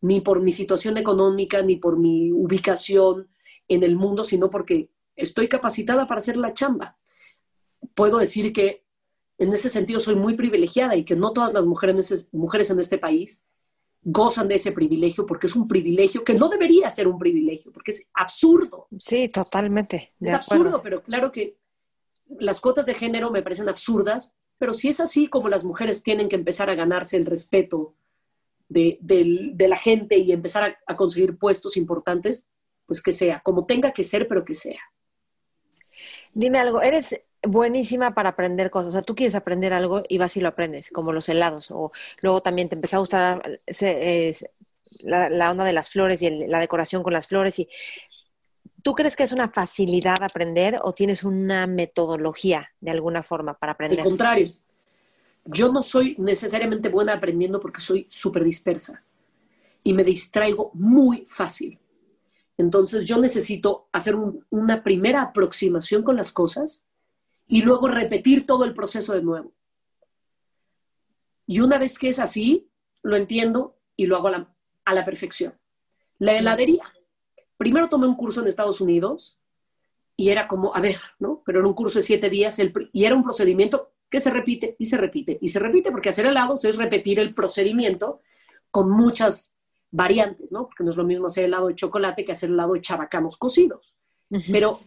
ni por mi situación económica, ni por mi ubicación en el mundo, sino porque estoy capacitada para hacer la chamba. Puedo decir que en ese sentido soy muy privilegiada y que no todas las mujeres, mujeres en este país gozan de ese privilegio porque es un privilegio que no debería ser un privilegio, porque es absurdo. Sí, totalmente. Es absurdo, pero claro que las cuotas de género me parecen absurdas, pero si es así como las mujeres tienen que empezar a ganarse el respeto de, la gente y empezar a, conseguir puestos importantes, pues que sea, como tenga que ser, pero que sea. Dime algo, ¿eres buenísima para aprender cosas. O sea, tú quieres aprender algo y vas y lo aprendes, como los helados. O luego también te empezó a gustar la, onda de las flores y la decoración con las flores. Y, ¿Tú crees que es una facilidad aprender o tienes una metodología de alguna forma para aprender? Al contrario, yo no soy necesariamente buena aprendiendo porque soy súper dispersa y me distraigo muy fácil. Entonces yo necesito hacer una primera aproximación con las cosas y luego repetir todo el proceso de nuevo. Y una vez que es así, lo entiendo y lo hago a la, perfección. La heladería. Primero tomé un curso en Estados Unidos y era como, a ver, ¿no? Pero era un curso de siete días y era un procedimiento que se repite y se repite y se repite porque hacer helados es repetir el procedimiento con muchas variantes, ¿no? Porque no es lo mismo hacer helado de chocolate que hacer helado de chabacanos cocidos. Pero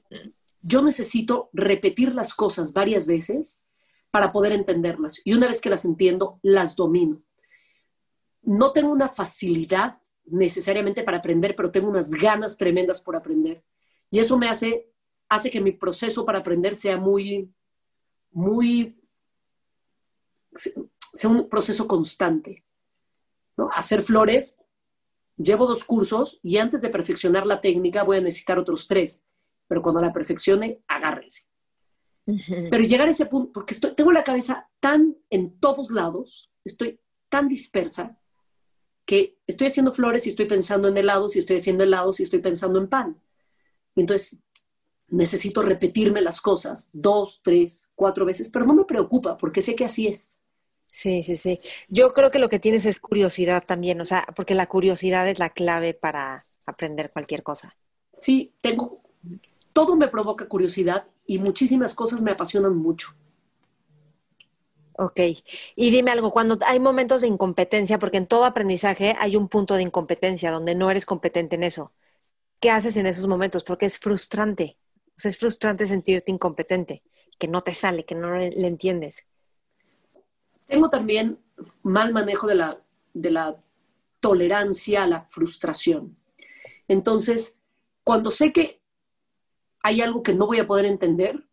yo necesito repetir las cosas varias veces para poder entenderlas. Y una vez que las entiendo, las domino. No tengo una facilidad necesariamente para aprender, pero tengo unas ganas tremendas por aprender. Y eso me hace, hace que mi proceso para aprender sea muy, muy, sea un proceso constante. ¿no? Hacer flores, llevo dos cursos y antes de perfeccionar la técnica voy a necesitar otros tres pero cuando la perfeccione, agárrese. Pero llegar a ese punto, porque estoy, tengo la cabeza tan en todos lados, estoy tan dispersa, que estoy haciendo flores y estoy pensando en helados y estoy haciendo helados y estoy pensando en pan. entonces necesito repetirme las cosas dos, tres, cuatro veces, pero no me preocupa porque sé que así es. Sí, sí, sí. Yo creo que lo que tienes es curiosidad también, o sea, porque la curiosidad es la clave para aprender cualquier cosa. Sí, tengo todo me provoca curiosidad y muchísimas cosas me apasionan mucho. Ok. Y dime algo, cuando hay momentos de incompetencia, porque en todo aprendizaje hay un punto de incompetencia donde no eres competente en eso. ¿Qué haces en esos momentos? Porque es frustrante. O sea, es frustrante sentirte incompetente, que no te sale, que no le entiendes. Tengo también mal manejo de la, de la tolerancia a la frustración. Entonces, cuando sé que hay algo que no voy a poder entender,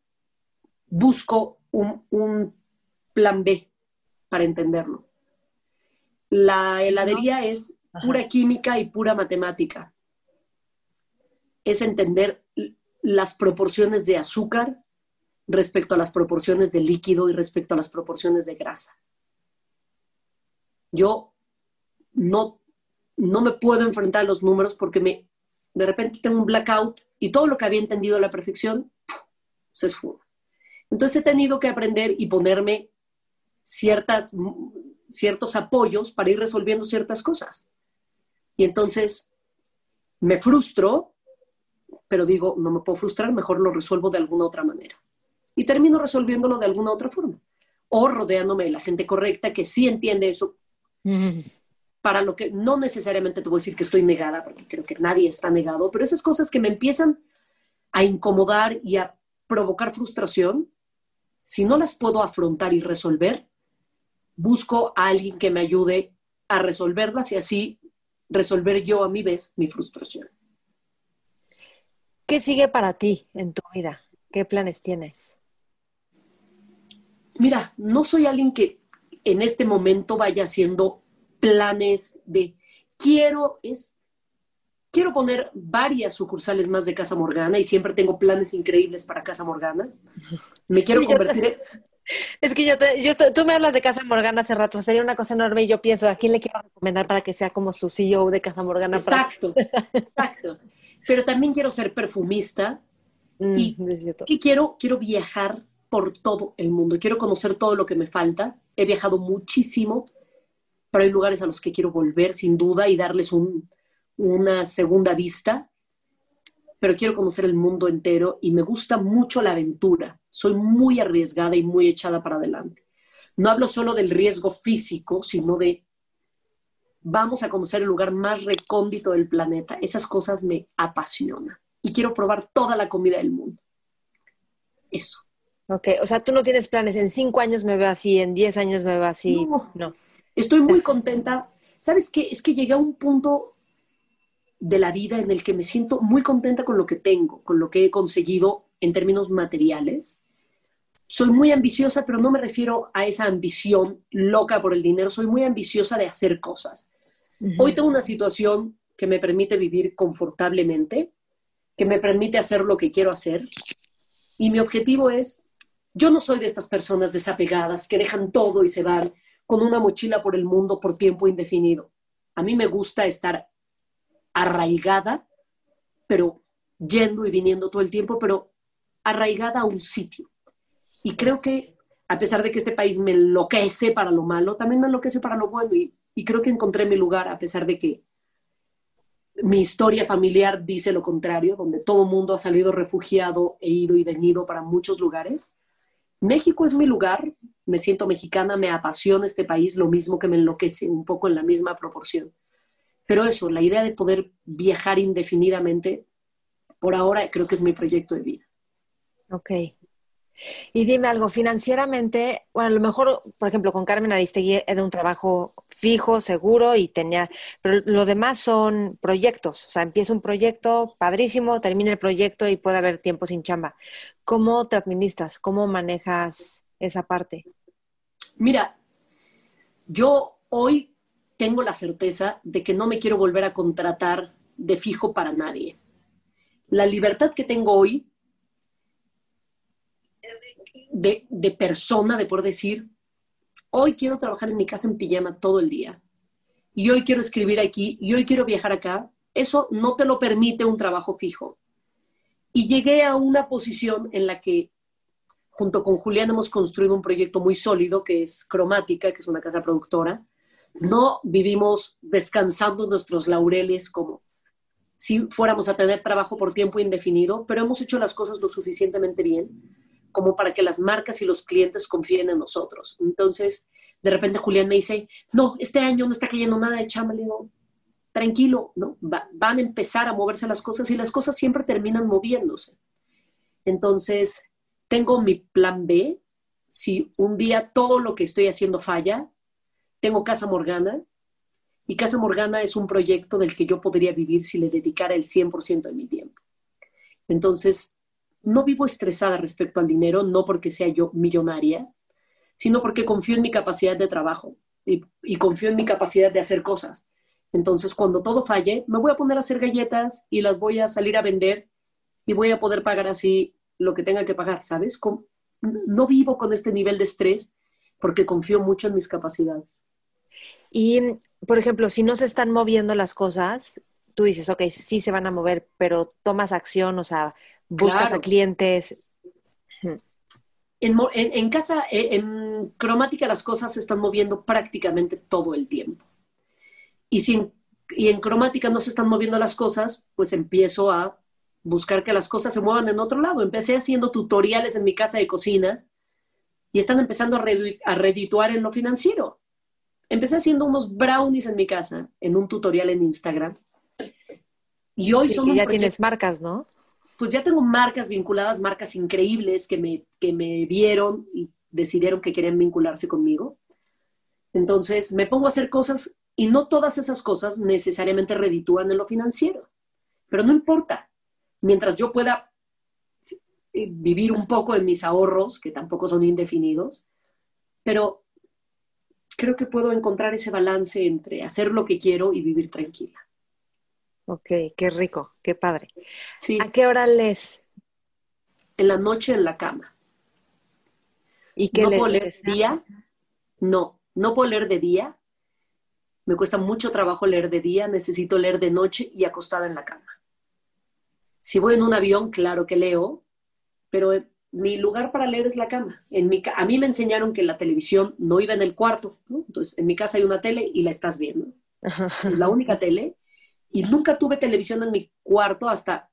busco un, un plan B para entenderlo. La heladería es pura química y pura matemática. Es entender las proporciones de azúcar respecto a las proporciones de líquido y respecto a las proporciones de grasa. Yo no, no me puedo enfrentar a los números porque me, de repente tengo un blackout y todo lo que había entendido a la perfección se esfuma. Entonces he tenido que aprender y ponerme ciertas, ciertos apoyos para ir resolviendo ciertas cosas. Y entonces me frustro, pero digo, no me puedo frustrar, mejor lo resuelvo de alguna otra manera. Y termino resolviéndolo de alguna otra forma. O rodeándome de la gente correcta que sí entiende eso. Para lo que no necesariamente te voy a decir que estoy negada, porque creo que nadie está negado, pero esas cosas que me empiezan a incomodar y a provocar frustración, si no las puedo afrontar y resolver, busco a alguien que me ayude a resolverlas y así resolver yo a mi vez mi frustración. ¿Qué sigue para ti en tu vida? ¿Qué planes tienes? Mira, no soy alguien que en este momento vaya haciendo planes de quiero es quiero poner varias sucursales más de Casa Morgana y siempre tengo planes increíbles para Casa Morgana. Me quiero convertir Es que yo, te, yo tú me hablas de Casa Morgana hace rato, sería una cosa enorme y yo pienso, ¿a quién le quiero recomendar para que sea como su CEO de Casa Morgana? Exacto, exacto. Pero también quiero ser perfumista mm, y quiero, quiero viajar por todo el mundo, quiero conocer todo lo que me falta. He viajado muchísimo, pero hay lugares a los que quiero volver sin duda y darles una segunda vista pero quiero conocer el mundo entero y me gusta mucho la aventura. Soy muy arriesgada y muy echada para adelante. No hablo solo del riesgo físico, sino de vamos a conocer el lugar más recóndito del planeta. Esas cosas me apasionan y quiero probar toda la comida del mundo. Eso. Ok, o sea, tú no tienes planes, en cinco años me veo así, en diez años me veo así. No, no. estoy muy contenta. ¿Sabes qué? Es que llegué a un punto de la vida en el que me siento muy contenta con lo que tengo, con lo que he conseguido en términos materiales. Soy muy ambiciosa, pero no me refiero a esa ambición loca por el dinero, soy muy ambiciosa de hacer cosas. Hoy tengo una situación que me permite vivir confortablemente, que me permite hacer lo que quiero hacer. Y mi objetivo es, yo no soy de estas personas desapegadas que dejan todo y se van con una mochila por el mundo por tiempo indefinido. A mí me gusta estar arraigada, pero yendo y viniendo todo el tiempo, pero arraigada a un sitio. Y creo que a pesar de que este país me enloquece para lo malo, también me enloquece para lo bueno y, creo que encontré mi lugar a pesar de que mi historia familiar dice lo contrario, donde todo el mundo ha salido refugiado, e ido y venido para muchos lugares. México es mi lugar, me siento mexicana, me apasiona este país, lo mismo que me enloquece, un poco en la misma proporción. Pero eso, la idea de poder viajar indefinidamente, por ahora creo que es mi proyecto de vida. Ok. Y dime algo, financieramente, bueno, a lo mejor, por ejemplo, con Carmen Aristegui era un trabajo fijo, seguro y tenía, pero lo demás son proyectos, o sea, empieza un proyecto padrísimo, termina el proyecto y puede haber tiempo sin chamba. ¿Cómo te administras? ¿Cómo manejas esa parte? Mira, yo hoy tengo la certeza de que no me quiero volver a contratar de fijo para nadie. La libertad que tengo hoy de, persona, de poder decir, hoy quiero trabajar en mi casa en pijama todo el día, y hoy quiero escribir aquí, y hoy quiero viajar acá, eso no te lo permite un trabajo fijo. Y llegué a una posición en la que, junto con Julián, hemos construido un proyecto muy sólido, que es Cromática, que es una casa productora, no vivimos descansando nuestros laureles como si fuéramos a tener trabajo por tiempo indefinido, pero hemos hecho las cosas lo suficientemente bien como para que las marcas y los clientes confíen en nosotros. Entonces, de repente Julián me dice, no, este año no está cayendo nada de chamba. Le digo, tranquilo, van a empezar a moverse las cosas y las cosas siempre terminan moviéndose. Entonces, tengo mi plan B. Si un día todo lo que estoy haciendo falla, tengo Casa Morgana y Casa Morgana es un proyecto del que yo podría vivir si le dedicara el 100% de mi tiempo. Entonces, no vivo estresada respecto al dinero, no porque sea yo millonaria, sino porque confío en mi capacidad de trabajo y, y confío en mi capacidad de hacer cosas. Entonces, cuando todo falle, me voy a poner a hacer galletas y las voy a salir a vender y voy a poder pagar así lo que tenga que pagar, ¿sabes? No vivo con este nivel de estrés porque confío mucho en mis capacidades. Y, por ejemplo, si no se están moviendo las cosas, tú dices, ok, sí se van a mover, pero tomas acción, o sea, buscas a clientes. En, casa, eh, en cromática las cosas se están moviendo prácticamente todo el tiempo. Y, si, y en cromática no se están moviendo las cosas, pues empiezo a buscar que las cosas se muevan en otro lado. Empecé haciendo tutoriales en mi casa de cocina y están empezando a, a redituar en lo financiero. Empecé haciendo unos brownies en mi casa, en un tutorial en Instagram. Y hoy son... ya tienes marcas, ¿no? Pues ya tengo marcas vinculadas, marcas increíbles que me, que me vieron y decidieron que querían vincularse conmigo. Entonces me pongo a hacer cosas y no todas esas cosas necesariamente reditúan en lo financiero. Pero no importa. Mientras yo pueda eh, vivir un poco en mis ahorros, que tampoco son indefinidos, pero creo que puedo encontrar ese balance entre hacer lo que quiero y vivir tranquila. Ok, qué rico, qué padre. ¿A qué hora lees? En la noche en la cama. ¿Y qué no puedo leer de día? No, no puedo leer de día. Me cuesta mucho trabajo leer de día, necesito leer de noche y acostada en la cama. Si voy en un avión, claro que leo, pero mi lugar para leer es la cama. En mi, a mí me enseñaron que la televisión no iba en el cuarto, Entonces, en mi casa hay una tele y la estás viendo. Es la única tele. Y nunca tuve televisión en mi cuarto hasta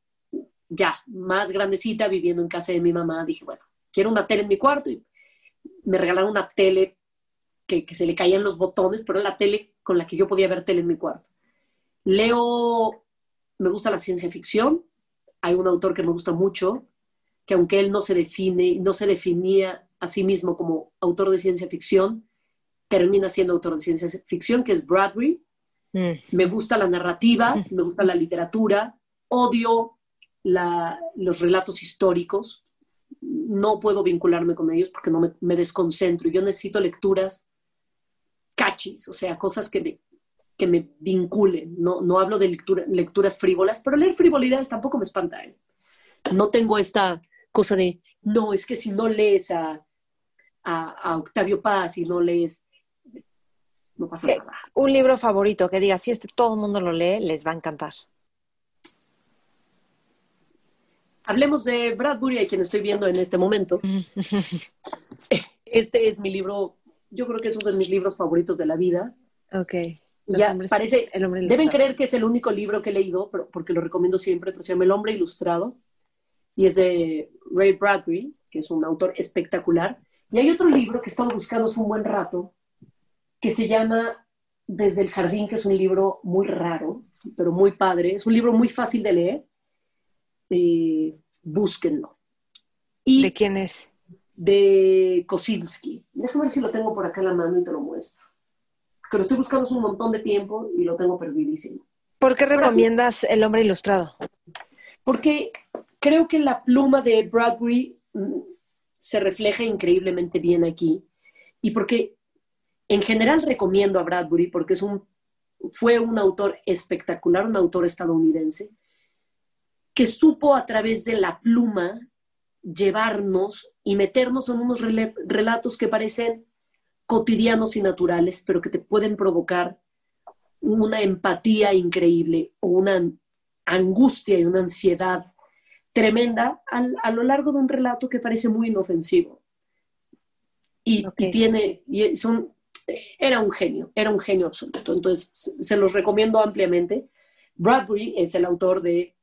ya, más grandecita, viviendo en casa de mi mamá. Dije, bueno, quiero una tele en mi cuarto. Y me regalaron una tele que, que se le caían los botones, pero era la tele con la que yo podía ver tele en mi cuarto. Leo, me gusta la ciencia ficción. Hay un autor que me gusta mucho, que aunque él no se define, no se definía a sí mismo como autor de ciencia ficción, termina siendo autor de ciencia ficción, que es Bradbury. Mm. Me gusta la narrativa, me gusta la literatura, odio los relatos históricos, no puedo vincularme con ellos porque no me, desconcentro. Yo necesito lecturas cachis, o sea, cosas que me, que me vinculen. No, no hablo de lecturas frívolas, pero leer frivolidades tampoco me espanta. ¿eh? No tengo esta cosa de, no, es que si no lees a, a, Octavio Paz y no lees, no pasa nada. Un libro favorito que diga, si este todo el mundo lo lee, les va a encantar. Hablemos de Bradbury, a quien estoy viendo en este momento. Este es mi libro, yo creo que es uno de mis libros favoritos de la vida. Ok. ya parece, deben creer que es el único libro que he leído, pero, porque lo recomiendo siempre, pero se llama El hombre ilustrado y es de Ray Bradbury, que es un autor espectacular. Y hay otro libro que he estado buscando hace un buen rato, que se llama Desde el Jardín, que es un libro muy raro, pero muy padre. Es un libro muy fácil de leer. Eh, búsquenlo. Y ¿De quién es? De Kosinski. Déjame ver si lo tengo por acá en la mano y te lo muestro. Que lo estoy buscando hace un montón de tiempo y lo tengo perdidísimo. ¿Por qué recomiendas El hombre ilustrado? Porque creo que la pluma de Bradbury mm, se refleja increíblemente bien aquí. Y porque en general recomiendo a Bradbury porque es un, fue un autor espectacular, un autor estadounidense, que supo a través de la pluma llevarnos y meternos en unos relatos que parecen cotidianos y naturales, pero que te pueden provocar una empatía increíble o una angustia y una ansiedad tremenda a lo largo de un relato que parece muy inofensivo. Y, tiene, y son, era un genio, era un genio absoluto. Entonces, se los recomiendo ampliamente. Bradbury es el autor de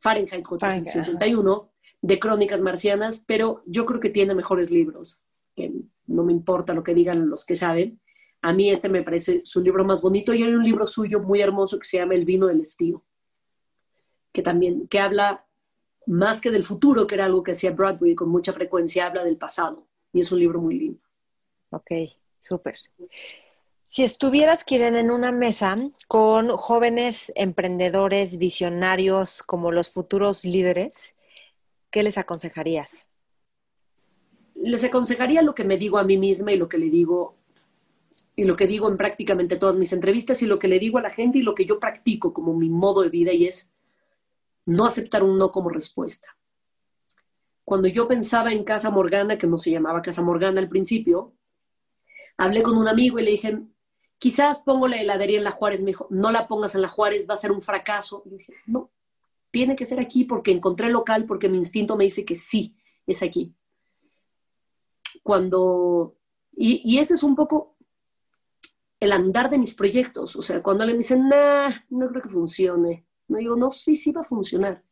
Fahrenheit 451, de Crónicas Marcianas, pero yo creo que tiene mejores libros, que no me importa lo que digan los que saben. A mí este me parece su libro más bonito y hay un libro suyo muy hermoso que se llama El vino del estío, que también, que habla más que del futuro, que era algo que hacía Broadway con mucha frecuencia, habla del pasado. Y es un libro muy lindo. Ok, súper. Si estuvieras, Kiren, en una mesa con jóvenes emprendedores, visionarios, como los futuros líderes, ¿qué les aconsejarías? Les aconsejaría lo que me digo a mí misma y lo que le digo y lo que digo en prácticamente todas mis entrevistas y lo que le digo a la gente y lo que yo practico como mi modo de vida y es no aceptar un no como respuesta. Cuando yo pensaba en Casa Morgana, que no se llamaba Casa Morgana al principio, hablé con un amigo y le dije, quizás pongo la heladería en la Juárez, me dijo, no la pongas en la Juárez, va a ser un fracaso. Y dije, no, tiene que ser aquí porque encontré local, porque mi instinto me dice que sí, es aquí. Cuando, y, ese es un poco el andar de mis proyectos, o sea, cuando le dicen, nah, no creo que funcione, no digo, no, sí, sí va a funcionar,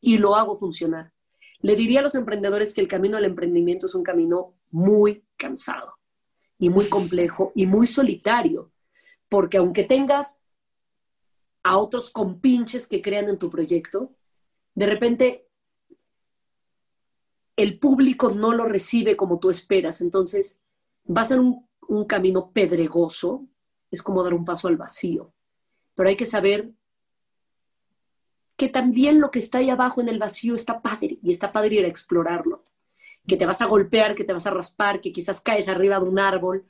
y lo hago funcionar. Le diría a los emprendedores que el camino al emprendimiento es un camino muy cansado y muy complejo y muy solitario porque aunque tengas a otros compinches que crean en tu proyecto, de repente el público no lo recibe como tú esperas. Entonces, va a ser un, un camino pedregoso, es como dar un paso al vacío. Pero hay que saber que también lo que está ahí abajo en el vacío está padre, y está padre ir a explorarlo. Que te vas a golpear, que te vas a raspar, que quizás caes arriba de un árbol,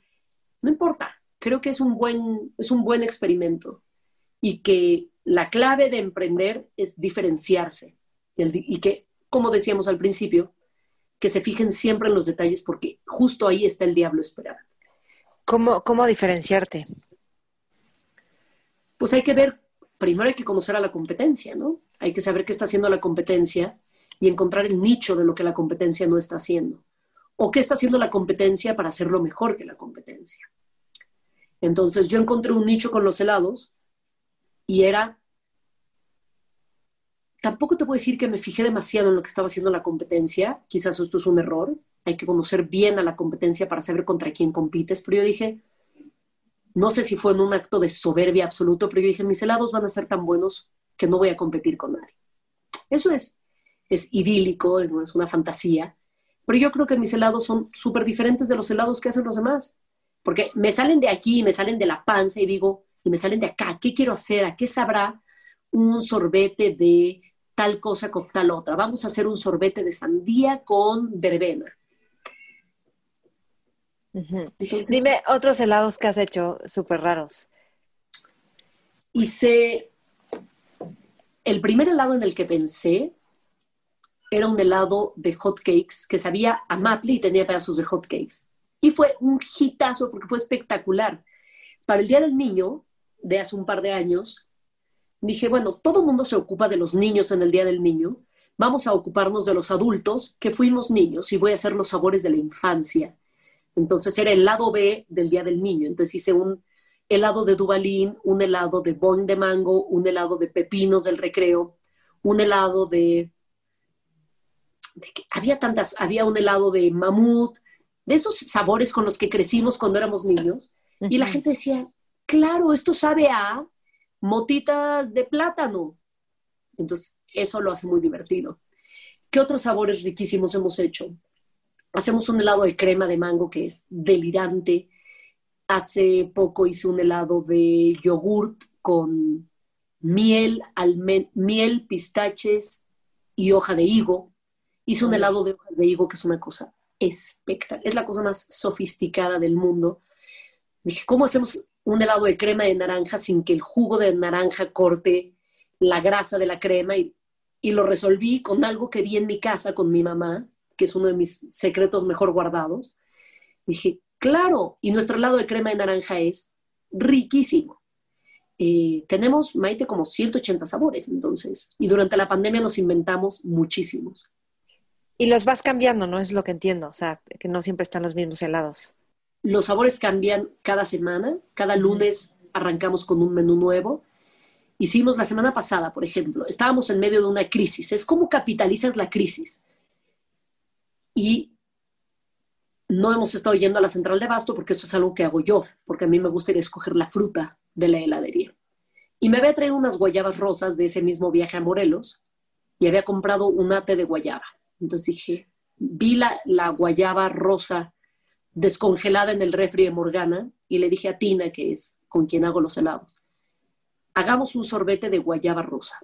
no importa creo que es un buen, es un buen experimento y que la clave de emprender es diferenciarse y, que, como decíamos al principio, que se fijen siempre en los detalles porque justo ahí está el diablo esperando. ¿Cómo, cómo diferenciarte? Pues hay que ver, primero hay que conocer a la competencia, ¿no? Hay que saber qué está haciendo la competencia y encontrar el nicho de lo que la competencia no está haciendo. O qué está haciendo la competencia para hacerlo mejor que la competencia. Entonces yo encontré un nicho con los helados y era, tampoco te puedo decir que me fijé demasiado en lo que estaba haciendo la competencia, quizás esto es un error, hay que conocer bien a la competencia para saber contra quién compites, pero yo dije, no sé si fue en un acto de soberbia absoluto, pero yo dije, mis helados van a ser tan buenos que no voy a competir con nadie. Eso es, es idílico, es una fantasía, pero yo creo que mis helados son súper diferentes de los helados que hacen los demás. Porque me salen de aquí, me salen de la panza y digo, y me salen de acá, ¿qué quiero hacer? ¿A qué sabrá un sorbete de tal cosa con tal otra? Vamos a hacer un sorbete de sandía con verbena. Dime otros helados que has hecho súper raros. Hice, el primer helado en el que pensé era un helado de hot cakes que sabía a maple y tenía pedazos de hot cakes. Y fue un hitazo porque fue espectacular. Para el Día del Niño, de hace un par de años, dije, bueno, todo el mundo se ocupa de los niños en el Día del Niño, vamos a ocuparnos de los adultos que fuimos niños y voy a hacer los sabores de la infancia. Entonces era el lado B del Día del Niño. Entonces hice un helado de Dubalín, un helado de bon de mango, un helado de pepinos del recreo, un helado de... de había tantas, había un helado de mamut, de esos sabores con los que crecimos cuando éramos niños. Y la gente decía, claro, esto sabe a motitas de plátano. Entonces, eso lo hace muy divertido. ¿Qué otros sabores riquísimos hemos hecho? Hacemos un helado de crema de mango que es delirante. Hace poco hice un helado de yogurt con miel, miel, pistaches y hoja de higo. Hice un helado de hojas de higo que es una cosa espectacular. Es la cosa más sofisticada del mundo. Dije, ¿cómo hacemos un helado de crema de naranja sin que el jugo de naranja corte la grasa de la crema? Y, y lo resolví con algo que vi en mi casa con mi mamá, que es uno de mis secretos mejor guardados. Dije, claro, y nuestro helado de crema de naranja es riquísimo. Eh, tenemos, Maite, como 180 sabores, entonces, y durante la pandemia nos inventamos muchísimos. Y los vas cambiando, ¿no? Es lo que entiendo, o sea, que no siempre están los mismos helados. Los sabores cambian cada semana, cada lunes arrancamos con un menú nuevo. Hicimos la semana pasada, por ejemplo, estábamos en medio de una crisis, es cómo capitalizas la crisis. Y no hemos estado yendo a la central de abasto porque eso es algo que hago yo, porque a mí me gusta escoger la fruta de la heladería. Y me había traído unas guayabas rosas de ese mismo viaje a Morelos y había comprado un ate de guayaba. Entonces dije, vi la, guayaba rosa descongelada en el refri de Morgana y le dije a Tina, que es con quien hago los helados, hagamos un sorbete de guayaba rosa.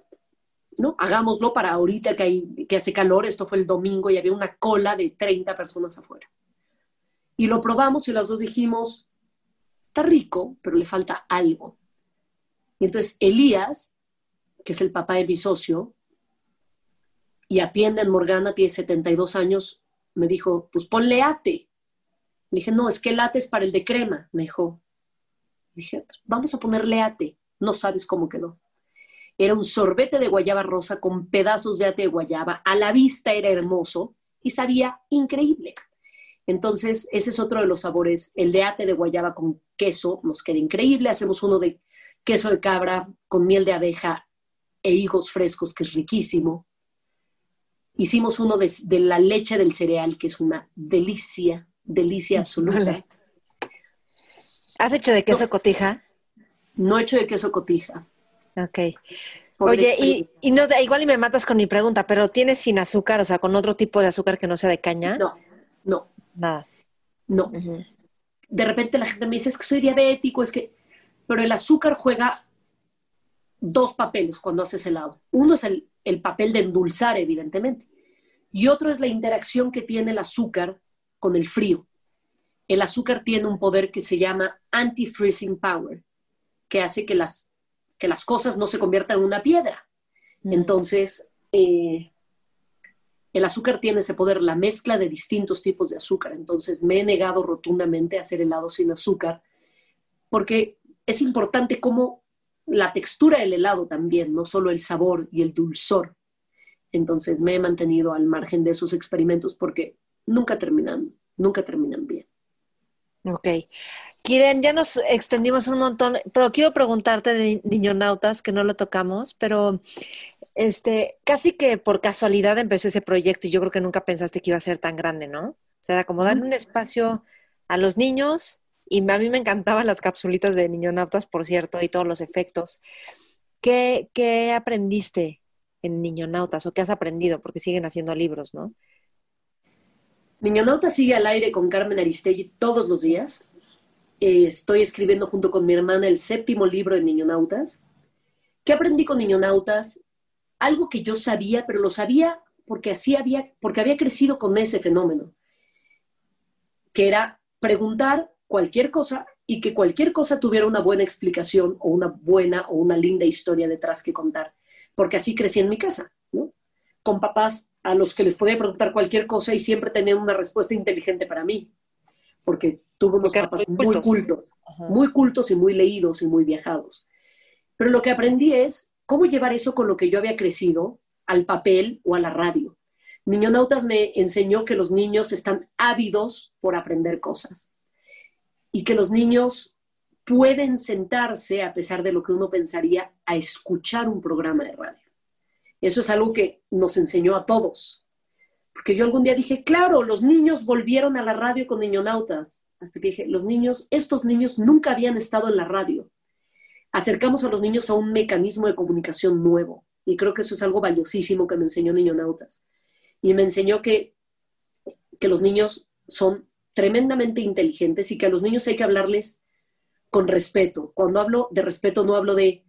¿No? Hagámoslo para ahorita que, hay, que hace calor, esto fue el domingo y había una cola de 30 personas afuera. Y lo probamos y las dos dijimos, está rico, pero le falta algo. Y entonces Elías, que es el papá de mi socio, y atiende en Morgana, tiene 72 años, me dijo, pues ponle ate. Le dije, no, es que el ate es para el de crema. Me dijo, dije, pues vamos a ponerle ate. No sabes cómo quedó. Era un sorbete de guayaba rosa con pedazos de ate de guayaba. A la vista era hermoso y sabía increíble. Entonces, ese es otro de los sabores. El de ate de guayaba con queso nos queda increíble. Hacemos uno de queso de cabra con miel de abeja e higos frescos, que es riquísimo. Hicimos uno de, la leche del cereal, que es una delicia, delicia absoluta. ¿Has hecho de queso cotija? No he hecho de queso cotija. Ok. Oye, y, y, no, igual y me matas con mi pregunta, pero ¿tienes sin azúcar, o sea, con otro tipo de azúcar que no sea de caña? No, no. Nada. No. De repente la gente me dice, es que soy diabético, es que... Pero el azúcar juega dos papeles cuando haces helado. Uno es el, el papel de endulzar, evidentemente. Y otro es la interacción que tiene el azúcar con el frío. El azúcar tiene un poder que se llama anti-freezing power, que hace que las, que las cosas no se conviertan en una piedra. Mm. Entonces, eh, el azúcar tiene ese poder, la mezcla de distintos tipos de azúcar. Entonces, me he negado rotundamente a hacer helado sin azúcar, porque es importante cómo la textura del helado también, no solo el sabor y el dulzor. Entonces me he mantenido al margen de esos experimentos porque nunca terminan, nunca terminan bien. Ok. Kiren, ya nos extendimos un montón, pero quiero preguntarte de Niñonautas, que no lo tocamos, pero este, casi que por casualidad empezó ese proyecto y yo creo que nunca pensaste que iba a ser tan grande, ¿no? O sea, como darle un espacio a los niños y a mí me encantaban las capsulitas de Niñonautas, por cierto, y todos los efectos. ¿Qué, qué aprendiste en Niñonautas o qué has aprendido? Porque siguen haciendo libros, ¿no? Niñonautas sigue al aire con Carmen Aristegui todos los días. Eh, estoy escribiendo junto con mi hermana el séptimo libro de Niñonautas. ¿Qué aprendí con Niñonautas? Algo que yo sabía, pero lo sabía porque así había, porque había crecido con ese fenómeno, que era preguntar cualquier cosa y que cualquier cosa tuviera una buena explicación o una buena o una linda historia detrás que contar, porque así crecí en mi casa, ¿no? Con papás a los que les podía preguntar cualquier cosa y siempre tenían una respuesta inteligente para mí, porque tuve unos papás muy cultos, muy cultos y muy leídos y muy viajados. Pero lo que aprendí es cómo llevar eso con lo que yo había crecido al papel o a la radio. Niñonautas me enseñó que los niños están ávidos por aprender cosas y que los niños pueden sentarse, a pesar de lo que uno pensaría, a escuchar un programa de radio. Eso es algo que nos enseñó a todos. Porque yo algún día dije, claro, los niños volvieron a la radio con niñonautas. Hasta que dije, los niños, estos niños nunca habían estado en la radio. Acercamos a los niños a un mecanismo de comunicación nuevo. Y creo que eso es algo valiosísimo que me enseñó Niñonautas. Y me enseñó que, que los niños son tremendamente inteligentes y que a los niños hay que hablarles con respeto. Cuando hablo de respeto no hablo de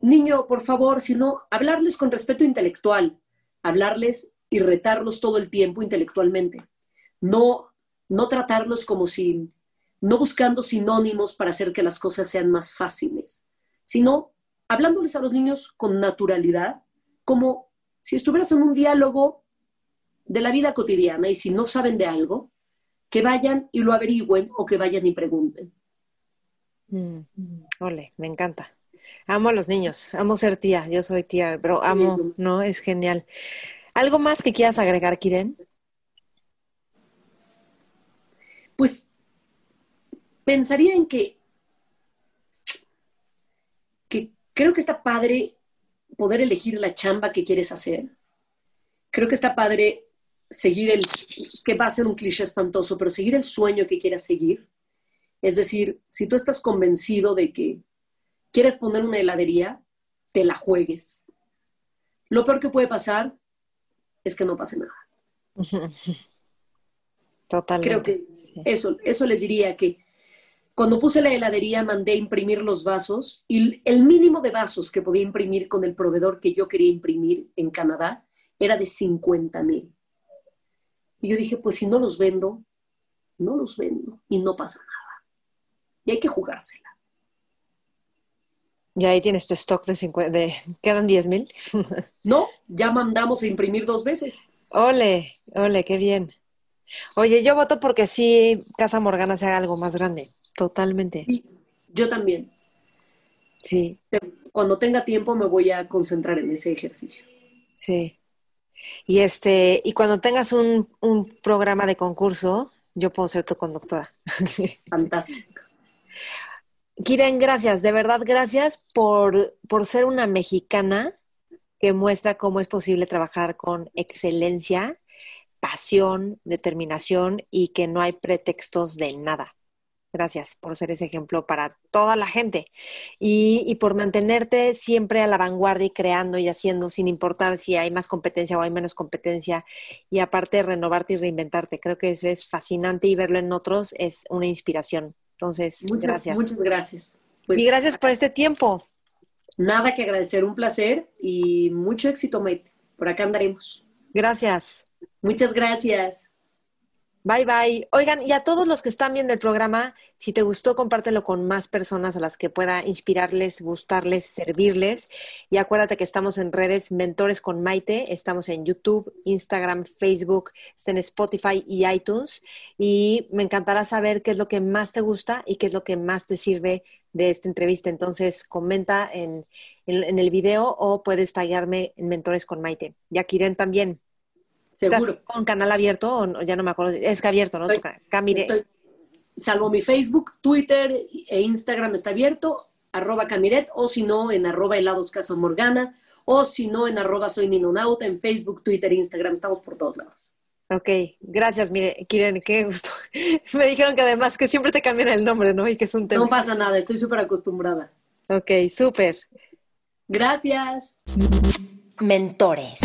niño, por favor, sino hablarles con respeto intelectual, hablarles y retarlos todo el tiempo intelectualmente. No, no tratarlos como si, no buscando sinónimos para hacer que las cosas sean más fáciles, sino hablándoles a los niños con naturalidad, como si estuvieras en un diálogo de la vida cotidiana y si no saben de algo, que vayan y lo averigüen o que vayan y pregunten. Mm, ole, me encanta. Amo a los niños, amo ser tía, yo soy tía, pero amo, ¿no? Es genial. ¿Algo más que quieras agregar, Kiren? Pues pensaría en que, que creo que está padre poder elegir la chamba que quieres hacer. Creo que está padre seguir el, que va a ser un cliché espantoso, pero seguir el sueño que quieras seguir. Es decir, si tú estás convencido de que quieres poner una heladería, te la juegues. Lo peor que puede pasar es que no pase nada. Totalmente. Creo que eso, eso les diría que cuando puse la heladería mandé imprimir los vasos y el mínimo de vasos que podía imprimir con el proveedor que yo quería imprimir en Canadá era de 50 mil. Y yo dije, pues si no los vendo, no los vendo y no pasa nada. Y hay que jugársela. Ya ahí tienes tu stock de 50, de, ¿quedan 10 mil? no, ya mandamos a imprimir dos veces. Ole, ole, qué bien. Oye, yo voto porque sí Casa Morgana se haga algo más grande. Totalmente. Sí, yo también. Sí. Cuando tenga tiempo me voy a concentrar en ese ejercicio. Sí. Y este, y cuando tengas un, un programa de concurso, yo puedo ser tu conductora. Fantástico. Kiren, gracias, de verdad, gracias por, por ser una mexicana que muestra cómo es posible trabajar con excelencia, pasión, determinación y que no hay pretextos de nada. Gracias por ser ese ejemplo para toda la gente y, por mantenerte siempre a la vanguardia y creando y haciendo sin importar si hay más competencia o hay menos competencia y aparte renovarte y reinventarte. Creo que eso es fascinante y verlo en otros es una inspiración. Entonces, gracias. Muchas gracias. Pues, y gracias por este tiempo. Nada que agradecer, un placer y mucho éxito, Mate. Por acá andaremos. Gracias. Muchas gracias. Bye bye. Oigan, y a todos los que están viendo el programa, si te gustó, compártelo con más personas a las que pueda inspirarles, gustarles, servirles. Y acuérdate que estamos en redes Mentores con Maite, estamos en YouTube, Instagram, Facebook, en Spotify y iTunes. Y me encantará saber qué es lo que más te gusta y qué es lo que más te sirve de esta entrevista. Entonces, comenta en, el video o puedes tallarme en Mentores con Maite. Y a también. Seguro. ¿Con canal abierto o ya no me acuerdo? Es que abierto, ¿no? Camire. salvo mi Facebook, Twitter e Instagram está abierto, arroba Camiret, o si no, en arroba helados Casa Morgana, o si no, en arroba soy Ninonauta, en Facebook, Twitter e Instagram, estamos por todos lados. Ok, gracias, mire, Kiren, qué gusto. me dijeron que además que siempre te cambian el nombre, ¿no? Y que es un tema. No pasa nada, estoy súper acostumbrada. Ok, súper. Gracias. Mentores.